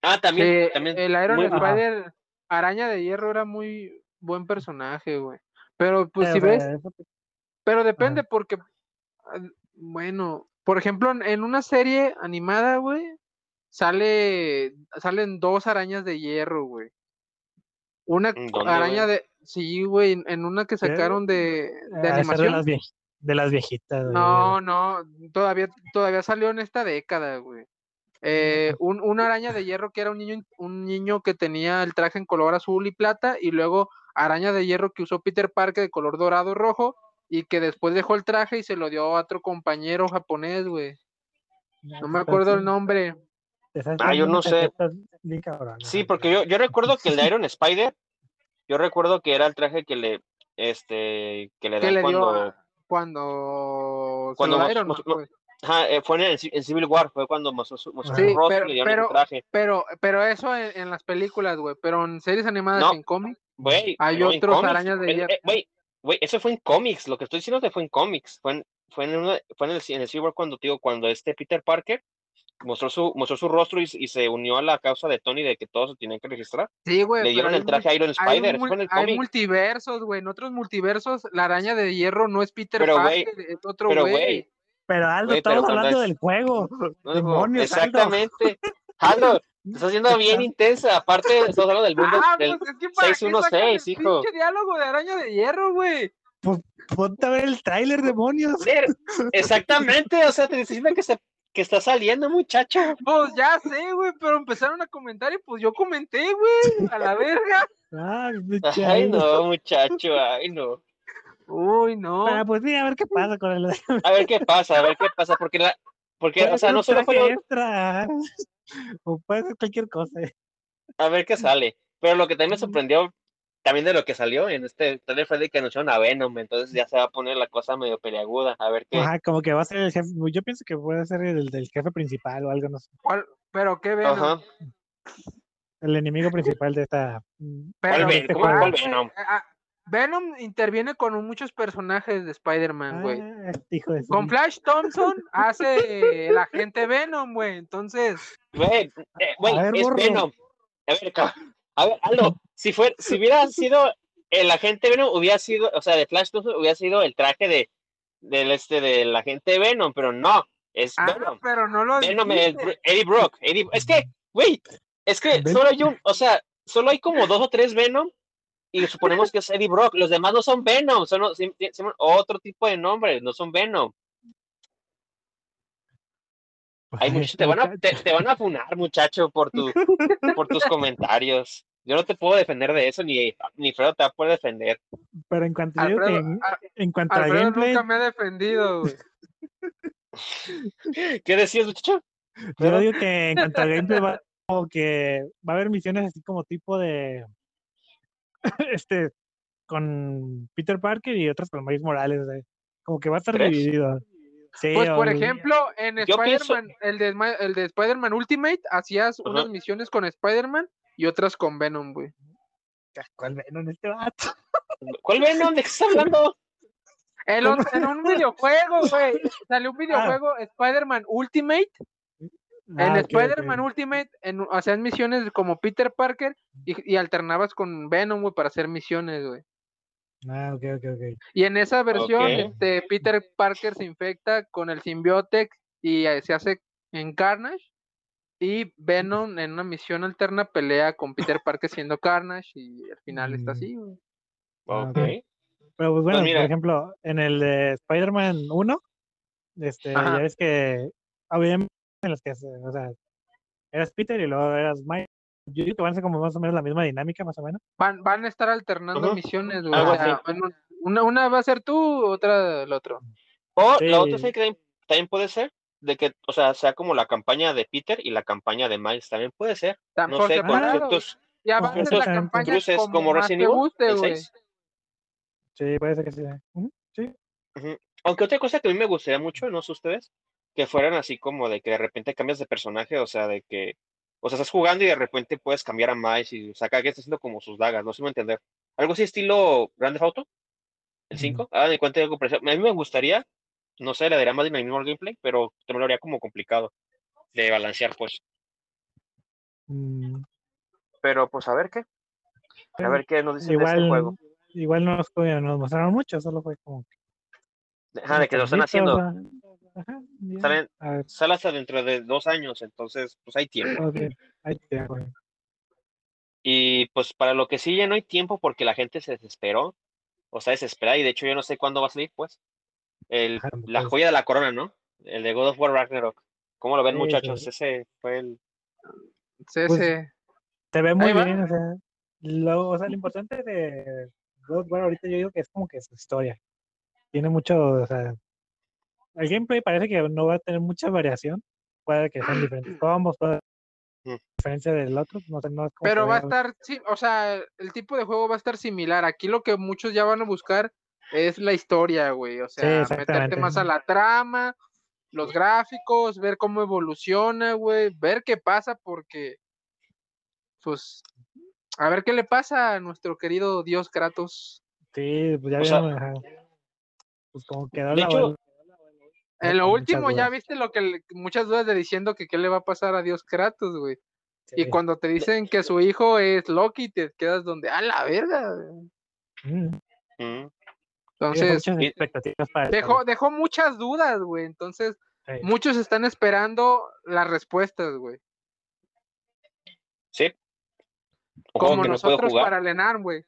Ah, también, también. El Iron Spider, araña de hierro, era muy buen personaje, güey. Pero pues si ves, pero depende porque, bueno, por ejemplo, en una serie animada, güey, sale, salen dos arañas de hierro, güey. Una araña de, Sí, güey, en una que sacaron de, de ah, animación. De las, viejitas. No, no, todavía, todavía salió en esta década, güey. Eh, un, una araña de hierro que era un niño, un niño que tenía el traje en color azul y plata, y luego araña de hierro que usó Peter Parker de color dorado y rojo, y que después dejó el traje y se lo dio a otro compañero japonés, güey. No me acuerdo el nombre. Ah, yo no sé. Sí, porque yo, yo recuerdo que el de <laughs> Iron Spider yo recuerdo que era el traje que le, este, que le dan cuando, cuando, cuando ajá, eh, fue en, Civil War, fue cuando mostró su, mostró sí, pero, y le pero, el traje. Pero, pero eso en, las películas, güey, pero en series animadas en cómics, hay otros arañas de hierro. Eh, güey, güey, eso fue en cómics, lo que estoy diciendo fue en cómics, fue en, fue en, fue en el, en el Civil War cuando, digo, cuando este Peter Parker mostró su, mostró su rostro y, se unió a la causa de Tony de que todos se tenían que registrar. Sí, güey. Le dieron el traje a Iron Spider. Hay, multiversos, güey. En otros multiversos, la araña de hierro no es Peter Parker, es otro güey. Pero Aldo, estamos hablando del juego. <laughs> Demonios, exactamente. Aldo, estás haciendo bien <laughs> intensa. Aparte, estás hablando del mundo ah, del pues es que 616, hijo. ¿Qué diálogo de araña de hierro, güey? Pues, ponte a ver el tráiler, demonios. Exactamente, o sea, te dicen que se que está saliendo, muchacho. Pues ya sé, güey, pero empezaron a comentar y pues yo comenté, güey, a la verga. <laughs> Ay, no, muchacho, ay, no. Uy, no. Pero pues sí, a ver qué pasa con el. A ver qué pasa, a ver qué pasa, porque la, porque, o sea, no solo fue. Extra. <laughs> O puede ser cualquier cosa. A ver qué sale. Pero lo que también me sorprendió también de lo que salió en este trailer fue de que anunciaron a Venom, entonces ya se va a poner la cosa medio peleaguda, a ver qué. Ajá, como que va a ser el jefe, yo pienso que puede ser el del jefe principal o algo, no sé. ¿Cuál? ¿Pero qué Venom? Ajá. El enemigo principal de esta... Pero, este ¿Cuál, Venom? Venom interviene con muchos personajes de Spider-Man, güey. Ah, este con Flash Thompson <laughs> hace el agente Venom, güey. Entonces. Güey, eh, es Venom. A ver, a ver, Aldo, si, fue, si hubiera sido el agente Venom, hubiera sido, o sea, de Flash hubiera sido el traje de, del este de la gente Venom, pero no, es ah, Venom. pero no lo Venom es Eddie Brock. es que, güey, es que solo hay un, o sea, solo hay como dos o tres Venom y suponemos que es Eddie Brock. Los demás no son Venom, son, otro tipo de nombres, no son Venom. Hay muchos, te van a, te, van a funar, muchacho, por, tu, por tus comentarios. Yo no te puedo defender de eso, ni, ni Fredo te va a poder defender. Pero en cuanto, en, cuanto a gameplay... nunca me ha defendido, güey. <laughs> ¿Qué decías, muchacho? Yo digo que en cuanto a gameplay va, que va a haber misiones así como tipo de <laughs> este con Peter Parker y otras con Miles Morales, como que va a estar dividido. pues por ejemplo, en Spider-Man, el de, el de Spider-Man Ultimate, hacías unas misiones con Spider-Man y otras con Venom, güey. ¿Cuál Venom este vato? <laughs> ¿Cuál Venom? ¿De qué estás <laughs> hablando? En, un videojuego, güey. Salió un ah. videojuego, Spider-Man Ultimate. En ah, Spider-Man Ultimate en, hacían misiones como Peter Parker y, alternabas con Venom, güey, para hacer misiones, güey. Ah, ok, ok, ok. Y en esa versión, este, Peter Parker se infecta con el Symbiotic y eh, se hace en Carnage. Y Venom en una misión alterna pelea con Peter Parker siendo Carnage y al final está mm. así, güey. Ah, ok. Pero pues bueno, pues por ejemplo, en el de Spider-Man 1, este, ya ves que había en los que, o sea, eras Peter y luego eras Mike. Yo creo que van a ser como más o menos la misma dinámica, más o menos. Van, van a estar alternando misiones, güey. O sea, una, una va a ser tú, otra el otro. O la otra sí que también puede ser de que, o sea, sea como la campaña de Peter y la campaña de Miles, también puede ser. no sé, con ciertos, ya va a ser la campaña cruces como, como Resident Evil, Sí, puede ser que sí. sí. Aunque otra cosa que a mí me gustaría mucho, no sé ustedes, que fueran así como de que de repente cambias de personaje, o sea, de que, o sea, estás jugando y de repente puedes cambiar a Miles y, o sea, cada quien está haciendo como sus dagas, no sé me entender. Algo así estilo Grand Theft Auto, el 5, ah, de cuenta algo A mí me gustaría no sé, le daría más dinamismo al gameplay, pero también lo haría como complicado de balancear, pues. Mm. Pero pues a ver qué. A ver qué nos dicen igual, de este juego. Igual no nos, nos mostraron mucho, solo fue como. Ajá, de que lo están haciendo. Ajá, sale hasta dentro de dos años, entonces pues hay tiempo. hay tiempo. Y pues para lo que sí ya no hay tiempo porque la gente se desesperó, o sea, desesperada, y de hecho yo no sé cuándo va a salir, pues. El, la pues. joya de la corona, ¿no? El de God of War Ragnarok. ¿Cómo lo ven, muchachos? Ese fue el. Sí, pues, Se ve muy bien, o sea, lo, o sea, lo importante de God of War ahorita yo digo que es como que su historia. Tiene mucho, o sea, el gameplay parece que no va a tener mucha variación. Puede que sean diferentes combos, puede mm. diferencia del otro, no sé, no es como Pero va a estar, sí, o sea, el tipo de juego va a estar similar. Aquí lo que muchos ya van a buscar es la historia, güey. O sea, meterte más a la trama, los gráficos, ver cómo evoluciona, güey, ver qué pasa, porque, pues, a ver qué le pasa a nuestro querido Dios Kratos. Sí, pues ya vieron, pues como quedó la hecho, En lo último ya viste lo que muchas dudas de diciendo que qué le va a pasar a Dios Kratos, güey. Y cuando te dicen que su hijo es Loki, te quedas donde, a la verga. Mm. Mm. Entonces, dejó, dejó muchas dudas, güey. Entonces, muchos están esperando las respuestas, güey. Sí. Como nosotros para Lenar, güey.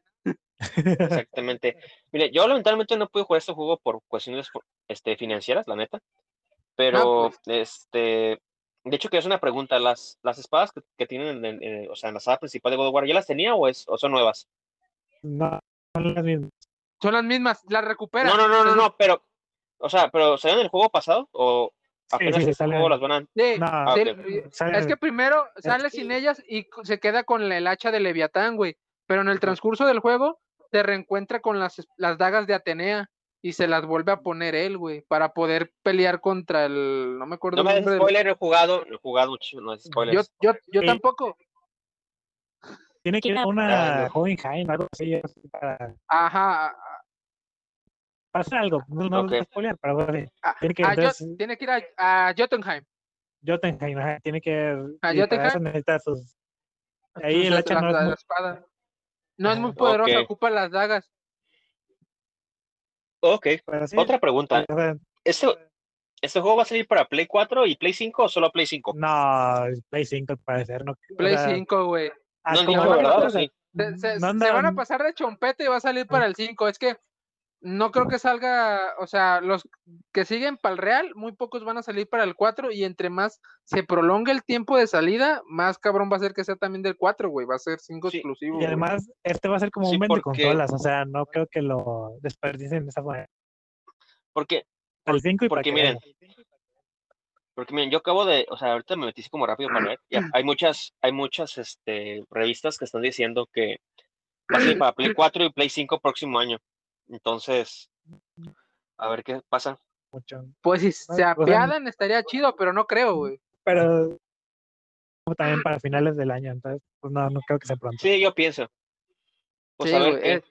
Exactamente. Mire, yo lamentablemente no pude jugar este juego por cuestiones este, financieras, la neta. Pero, pues. este, de hecho, que es una pregunta. ¿Las, las espadas que, tienen, en, o sea, en la sala principal de God of War, ¿ya las tenía o, es, o son nuevas? No, son las mismas. Son las mismas, las recuperan. No, no, no, no, no, pero, o sea, pero ¿salieron del juego pasado o apenas sí, sí, este juego las van a... Sí, ah, es que primero sale sin ellas y se queda con el hacha de Leviatán, güey, pero en el transcurso del juego se reencuentra con las, las dagas de Atenea y se las vuelve a poner él, güey, para poder pelear contra el, no me acuerdo. No me des spoiler, he jugado, he jugado, no es spoiler. Yo, yo, yo tampoco. Tiene que ir a una Hohenheim, algo así. Para... Ajá, pasa algo, no, no okay. spoiler, pero ah, tiene, que, a, entonces, tiene que ir a, a Jotunheim. Jotunheim, ajá, tiene que a Jotunheim. Sus... Ahí el hacha no, la, es muy... espada. no es muy poderosa, okay. ocupa las dagas. Ok, otra pregunta. ¿Este, ¿Este juego va a salir para Play 4 y Play 5 o solo Play 5? No, Play 5 al parecer. No, Play 5, güey. No, no, ¿verdad? Se, van a pasar de chompete y va a salir para el 5. Es que no creo que salga, o sea, los que siguen para el Real, muy pocos van a salir para el 4 y entre más se prolonga el tiempo de salida, más cabrón va a ser que sea también del 4, güey, va a ser 5 exclusivo. Y además, este va a ser como un vende consolas, o sea, no creo que lo desperdicien de esa manera. Porque, el 5 y porque miren, porque miren, yo acabo de, o sea, ahorita me metí como rápido para ver, hay muchas, hay muchas este, revistas que están diciendo que va a salir para Play 4 y Play 5 próximo año. Entonces, a ver qué pasa. Pues si se apiadan estaría chido, pero no creo, güey. Pero también para finales del año, entonces, pues no, no creo que sea pronto. Sí, yo pienso. Pues a ver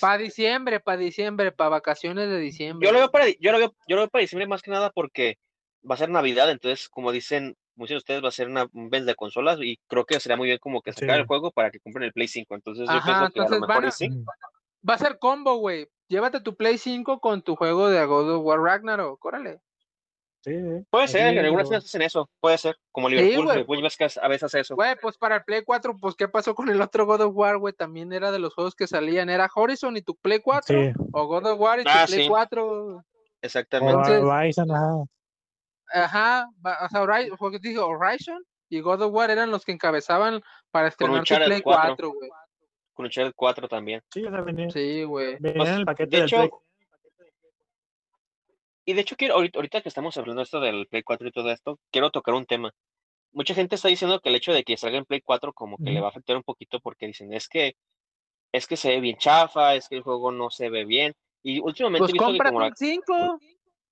Para diciembre, para diciembre, para vacaciones de diciembre. Yo lo veo para, yo lo veo, yo lo veo para diciembre más que nada porque va a ser Navidad, entonces, como dicen muchos de ustedes, va a ser una, un vez de consolas y creo que sería muy bien como que sacar el juego para que compren el Play 5. Entonces, yo pienso que a lo mejor sí va a ser combo, güey. Llévate tu Play 5 con tu juego de God of War Ragnarok, órale. Sí, puede ser, en algunas veces hacen eso, puede ser, como Liverpool, sí, Liverpool a veces hace eso. Güey, pues para el Play 4, pues ¿qué pasó con el otro God of War, güey? También era de los juegos que salían, era Horizon y tu Play 4, o God of War y tu ah, Play 4. Exactamente. Horizon, ajá. Ajá, o sea, Horizon, Horizon y God of War eran los que encabezaban para estrenar tu Play 4, güey con el 4 también. Sí, o sea, venía, sí, güey. Pues, el paquete de hecho, y de hecho, quiero, ahorita, que estamos hablando esto del Play 4 y todo esto, quiero tocar un tema. Mucha gente está diciendo que el hecho de que salga en Play 4 como que le va a afectar un poquito porque dicen, es que es que se ve bien chafa, es que el juego no se ve bien. Y últimamente pues he visto que como 5.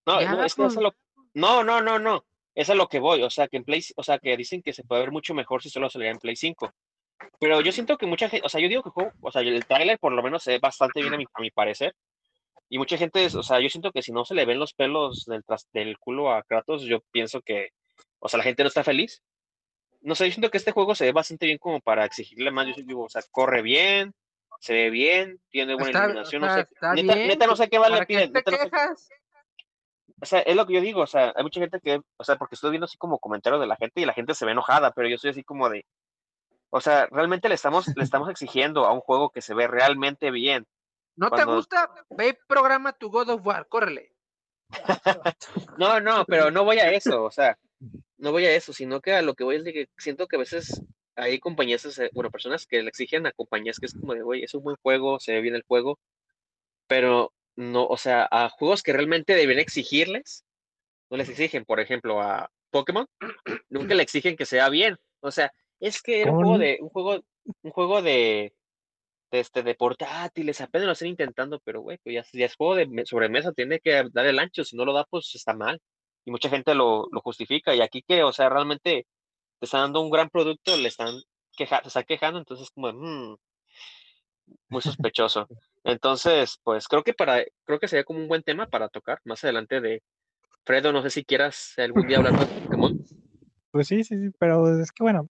No, no, es que pues. lo... no, no, no, no. Es a lo que voy, o sea, que en Play, o sea, que dicen que se puede ver mucho mejor si solo saliera en Play 5. Pero yo siento que mucha gente, o sea, yo digo que juego, o sea, el trailer por lo menos se ve bastante bien a mi, a mi parecer. Y mucha gente, o sea, yo siento que si no se le ven los pelos del, del culo a Kratos, yo pienso que, o sea, la gente no está feliz. No sé, yo siento que este juego se ve bastante bien como para exigirle más. Yo digo, o sea, corre bien, se ve bien, tiene buena iluminación, no sé. Neta, neta, no sé qué vale piden. Te quejas? o sea, es lo que yo digo, o sea, hay mucha gente que, o sea, porque estoy viendo así como comentarios de la gente y la gente se ve enojada, pero yo soy así como de, o sea, realmente le estamos, le estamos exigiendo a un juego que se ve realmente bien. ¿No te gusta? Ve programa tu God of War, córrele. <laughs> no, no, pero no voy a eso, o sea, no voy a eso, sino que a lo que voy es de que siento que a veces hay compañías, eh, bueno, personas que le exigen a compañías que es como de, güey, es un buen juego, se ve bien el juego, pero no, o sea, a juegos que realmente deben exigirles, no les exigen, por ejemplo, a Pokémon, nunca le exigen que sea bien, o sea, es que era un juego de, un juego, un juego de, de, este, de portátiles, apenas lo están intentando, pero güey, pues ya, es juego de sobremesa, tiene que dar el ancho, si no lo da, pues está mal. Y mucha gente lo, lo justifica. Y aquí que, o sea, realmente te están dando un gran producto, le están quejando, se está quejando, entonces como, mmm, muy sospechoso. <laughs> Entonces, pues creo que para, creo que sería como un buen tema para tocar más adelante de Fredo, no sé si quieras algún día hablar de Pokémon. Pues sí, sí, sí, pero es que bueno,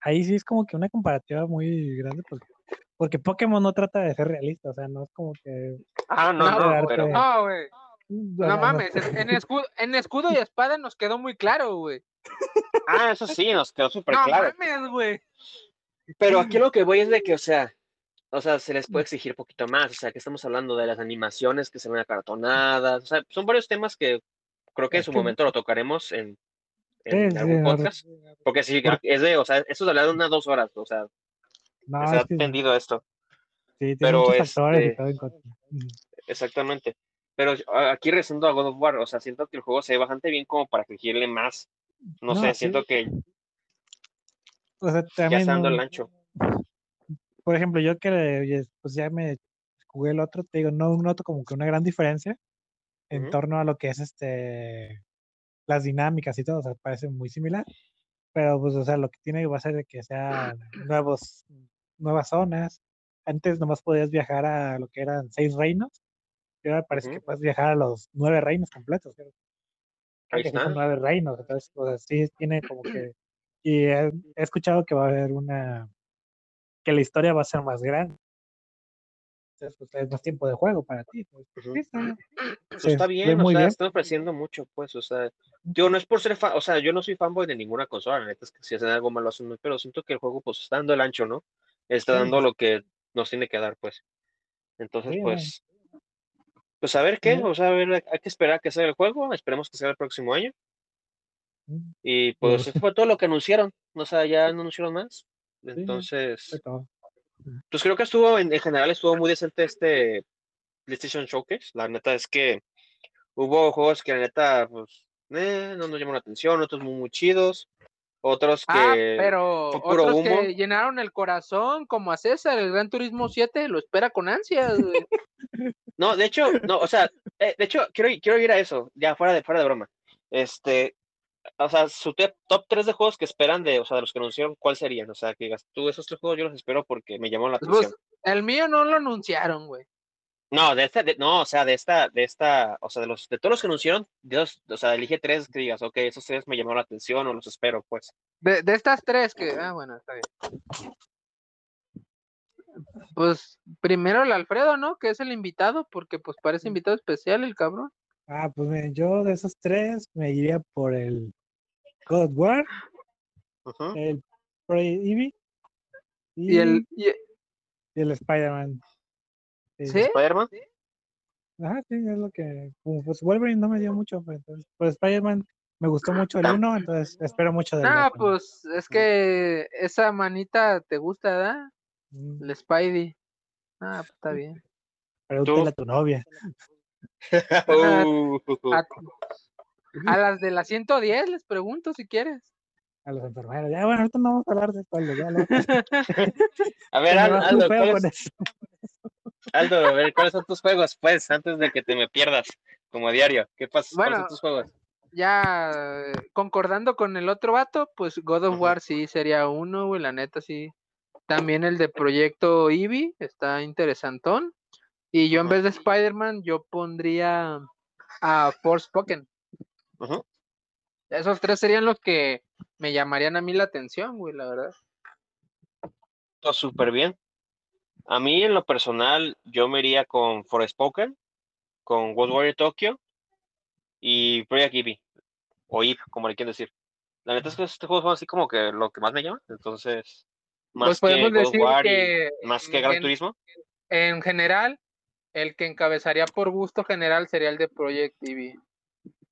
ahí sí es como que una comparativa muy grande porque, porque Pokémon no trata de ser realista, o sea, no es como que... Ah, no, no, pero... No, güey. No, mames, en escudo, en escudo y <laughs> espada nos quedó muy claro, güey. Ah, eso sí, nos quedó súper claro. <laughs> No mames, güey. Pero aquí lo que voy es de que, o <laughs> sea, o sea, se les puede exigir un poquito más, o sea, que estamos hablando de las animaciones que se ven acartonadas, o sea, son varios temas que creo que en su momento lo tocaremos en, en algún podcast. Porque si es de, o sea, eso es hablar de unas dos horas, o sea, no, se ha entendido esto. Sí, pero este, exactamente. Pero aquí rezando a God of War, o sea, siento que el juego se ve bastante bien como para exigirle más. No, sé, siento que o sea, también, ya está dando el ancho. Por ejemplo, yo que pues ya me jugué el otro, te digo, no noto como que una gran diferencia en torno a lo que es este las dinámicas y todo, o sea, parece muy similar, pero pues, o sea, lo que tiene va a ser que sean nuevos, nuevas zonas. Antes nomás podías viajar a lo que eran seis reinos, y ahora parece que puedes viajar a los nueve reinos completos. Creo que son nueve reinos, entonces, o sea, sí tiene como que... Y he, he escuchado que va a haber una... que la historia va a ser más grande. Entonces, pues, es más tiempo de juego para ti. Pues, está, pues, está bien, <clears throat> o sea, están ofreciendo mucho, pues, o sea, yo no es por ser fan, o sea, yo no soy fanboy de ninguna consola, la neta es que si hacen algo malo hacen pero siento que el juego, pues, está dando el ancho, ¿no? Está dando lo que nos tiene que dar, pues. Entonces, pues, pues a ver qué, o sea, a ver, hay que esperar que sea el juego, esperemos que sea el próximo año. Y pues eso fue todo lo que anunciaron, o sea, ya no anunciaron más. Entonces, pues creo que estuvo, en, general estuvo muy decente este PlayStation Showcase. La neta es que hubo juegos que la neta, pues, eh, no nos llamaron la atención, otros muy, muy chidos. Otros ah, que. Ah, pero otros que llenaron el corazón, como a César, el Gran Turismo 7, lo espera con ansias. no, de hecho, no, o sea, eh, de hecho, quiero, quiero ir a eso, ya fuera de, fuera de broma. Este, o sea, su top 3 de juegos que esperan de, o sea, de los que anunciaron, ¿cuál serían? O sea, que digas, tú esos tres juegos yo los espero porque me llamó la pues, atención. el mío no lo anunciaron, güey. No, de esta, no, o sea, de esta, de esta, o sea, de los, de todos los que anunciaron, Dios, o sea, elige tres que digas, ok, esos tres me llamaron la atención o los espero, pues. De, de estas tres que, ah, bueno, está bien. Pues primero el Alfredo, ¿no? Que es el invitado, porque pues parece invitado especial el cabrón. Ah, pues yo de esos tres me iría por el God War, el Project Eevee y, el, y, el Spider-Man. ¿Sí? ¿Spider-Man? Ajá, sí, es lo que. Pues Wolverine no me dio mucho, pues, pues Spider-Man me gustó mucho el uno, entonces espero mucho de Ah, pues es que esa manita te gusta, ¿verdad? Mm. El Spidey. Ah, pues está bien. Pregúntale a tu novia. <laughs> <laughs> Uh. A <laughs> las de la 110 les pregunto si quieres. A los enfermeros. Ya, bueno, ahorita no vamos a hablar de esto. Ya <laughs> a ver, Aldo, <laughs> Aldo, a ver, ¿cuáles son tus juegos? Pues, antes de que te me pierdas, como diario. ¿Qué pasa? ¿Cuáles son tus juegos? Ya, concordando con el otro vato, pues God of War sí sería uno, güey, la neta sí. También el de Proyecto Eevee está interesantón. Y yo en vez de Spider-Man, yo pondría a Force Pokémon. Esos tres serían los que me llamarían a mí la atención, güey, la verdad. Está súper bien. A mí, en lo personal, yo me iría con Forspoken, con World Warrior Tokyo y Project Eevee, o Eve, como le quieren decir. La neta es que este juego son así como que lo que más me llama, entonces, más pues que decir que más que Gran Turismo. En general, el que encabezaría por gusto general sería el de Project Eevee.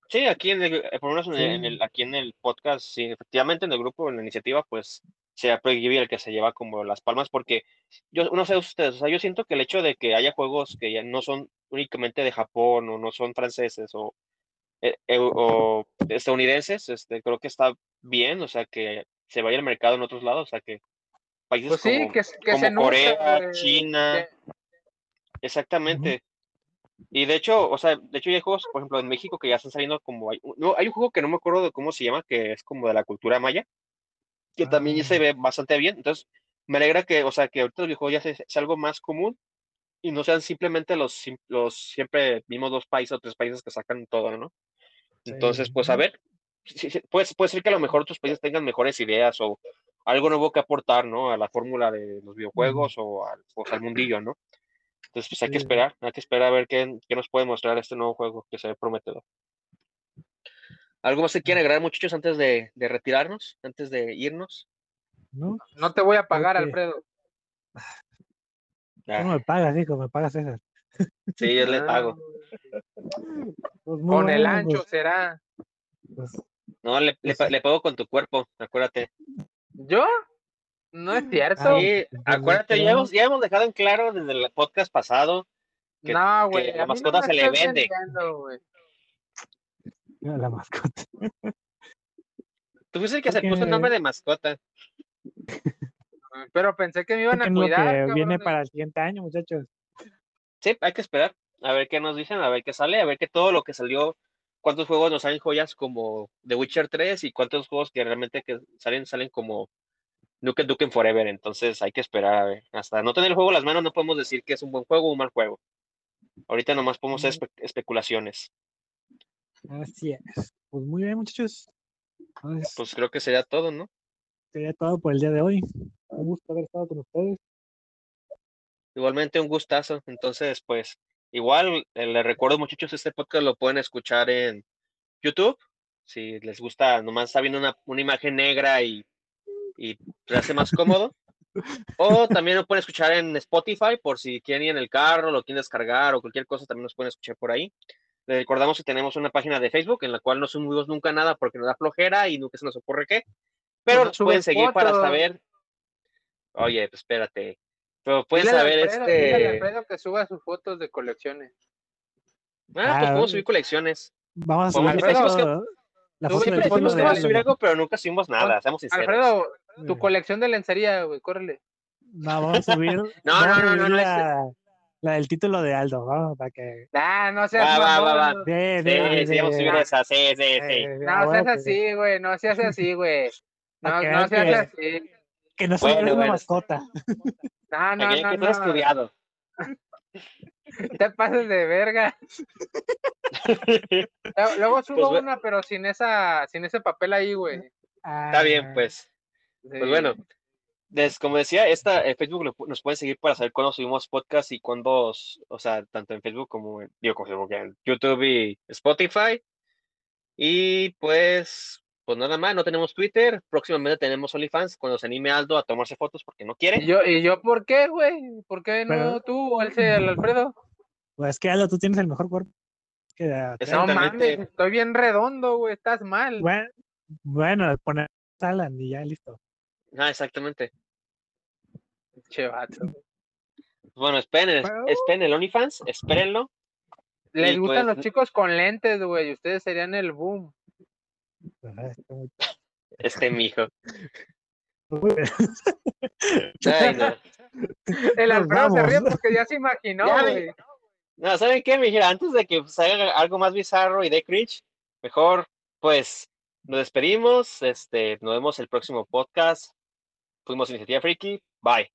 Sí, aquí en el, eh, por menos en el, aquí en el podcast, sí, efectivamente en el grupo, en la iniciativa, pues sea Project el que se lleva como las palmas, porque yo no sé ustedes, o sea, yo siento que el hecho de que haya juegos que ya no son únicamente de Japón o no son franceses o, eh, o estadounidenses, este, creo que está bien, o sea, que se vaya al mercado en otros lados, o sea, que países pues como, Corea, China, exactamente. Y de hecho, o sea, de hecho hay juegos, por ejemplo, en México que ya están saliendo como hay, no, hay un juego que no me acuerdo de cómo se llama, que es como de la cultura maya, que también ya se ah. ve bastante bien. Entonces, me alegra que, o sea, que ahorita los videojuegos ya sea, algo más común y no sean simplemente los, los siempre mismos dos países o tres países que sacan todo, ¿no? Entonces, pues a ver, puede, puede ser que a lo mejor otros países tengan mejores ideas o algo nuevo que aportar, ¿no? A la fórmula de los videojuegos o, al, o al mundillo, ¿no? Entonces, pues hay que esperar, hay que esperar a ver qué, qué, nos puede mostrar este nuevo juego que se ve prometedor. ¿Algo más que quieren agregar, muchachos, antes de, de retirarnos, antes de irnos? No, no te voy a pagar, Alfredo. No me pagas, hijo, me pagas esas. Sí, yo le pago. Pues con el ancho pues. será. Pues no, le, le, le, pago con tu cuerpo, acuérdate. ¿Yo? No es cierto. Sí, acuérdate, ya hemos, ya hemos dejado en claro desde el podcast pasado que, no, güey, la mascota se le vende. la mascota. Tú fuiste el que se puso el nombre de mascota. Pero pensé que me iban a cuidar. Que viene para el siguiente año, muchachos. Sí, hay que esperar. A ver qué nos dicen, a ver qué sale, a ver qué todo lo que salió, cuántos juegos nos salen joyas como The Witcher 3 y cuántos juegos que realmente que salen, salen como Duke Duke Forever, entonces hay que esperar a ver. Hasta no tener el juego en las manos no podemos decir que es un buen juego o un mal juego. Ahorita nomás podemos hacer especulaciones. Así es. Pues muy bien, muchachos. pues creo que sería todo, ¿no? Sería todo por el día de hoy. Un gusto haber estado con ustedes. igualmente un gustazo. Entonces, pues, igual, eh, les recuerdo, muchachos, este podcast lo pueden escuchar en YouTube. Si les gusta, nomás está viendo una, una imagen negra y, y se hace más cómodo. O también lo pueden escuchar en Spotify por si quieren ir en el carro, lo quieren descargar o cualquier cosa, también nos pueden escuchar por ahí. Les recordamos que tenemos una página de Facebook en la cual no subimos nunca nada porque nos da flojera y nunca se nos ocurre qué. Pero nos pueden seguir para saber. Oye, pues espérate. Pero pueden saber este. Alfredo que suba sus fotos de colecciones. Ah, pues podemos subir colecciones. Vamos a subir. La foto siempre decimos que vamos a subir algo, pero nunca subimos nada, seamos sinceros. Alfredo, tu colección de lencería, güey, córrele. No, vamos a subir. <laughs> no, no, no, no, la, la, del título de Aldo, vamos, para que. Ah, no seas va, va, va, Sí, sí, sí, vamos a subir esa, sí, sí, sí. No seas así, güey, no seas así, güey. <laughs> No, no seas así. Que no sea una mascota. No, no, no. Que no, estudiado. <laughs> <laughs> Te pases de verga. <laughs> Luego subo pues, una, pero sin esa, sin ese papel ahí, güey. Está bien, pues. Pues bueno, como decía, esta en Facebook nos pueden seguir para saber cuándo subimos podcast y cuándo, o sea, tanto en Facebook como en, digo, como en YouTube y Spotify. Y pues, pues nada más, no tenemos Twitter. Próximamente tenemos OnlyFans cuando se anime Aldo a tomarse fotos porque no quiere. ¿Y yo, ¿y yo por qué, güey? ¿Por qué no tú o el, el Alfredo? Pues es que Aldo, tú tienes el mejor cuerpo. Que, no mames, estoy bien redondo, güey, estás mal. Bueno, bueno poner Alan y ya listo. Ah, exactamente. Che vato. Bueno, esperen, esperen el OnlyFans, espérenlo. Les gustan pues los chicos con lentes, güey. Ustedes serían el boom. Este mijo. Ay, no. El Alfredo se ríe porque ya se imaginó, güey. No, ¿saben qué? Me antes de que salga algo más bizarro y de cringe, mejor, pues, nos despedimos. Este, nos vemos el próximo podcast. Fuimos Iniciativa Freaky. Bye.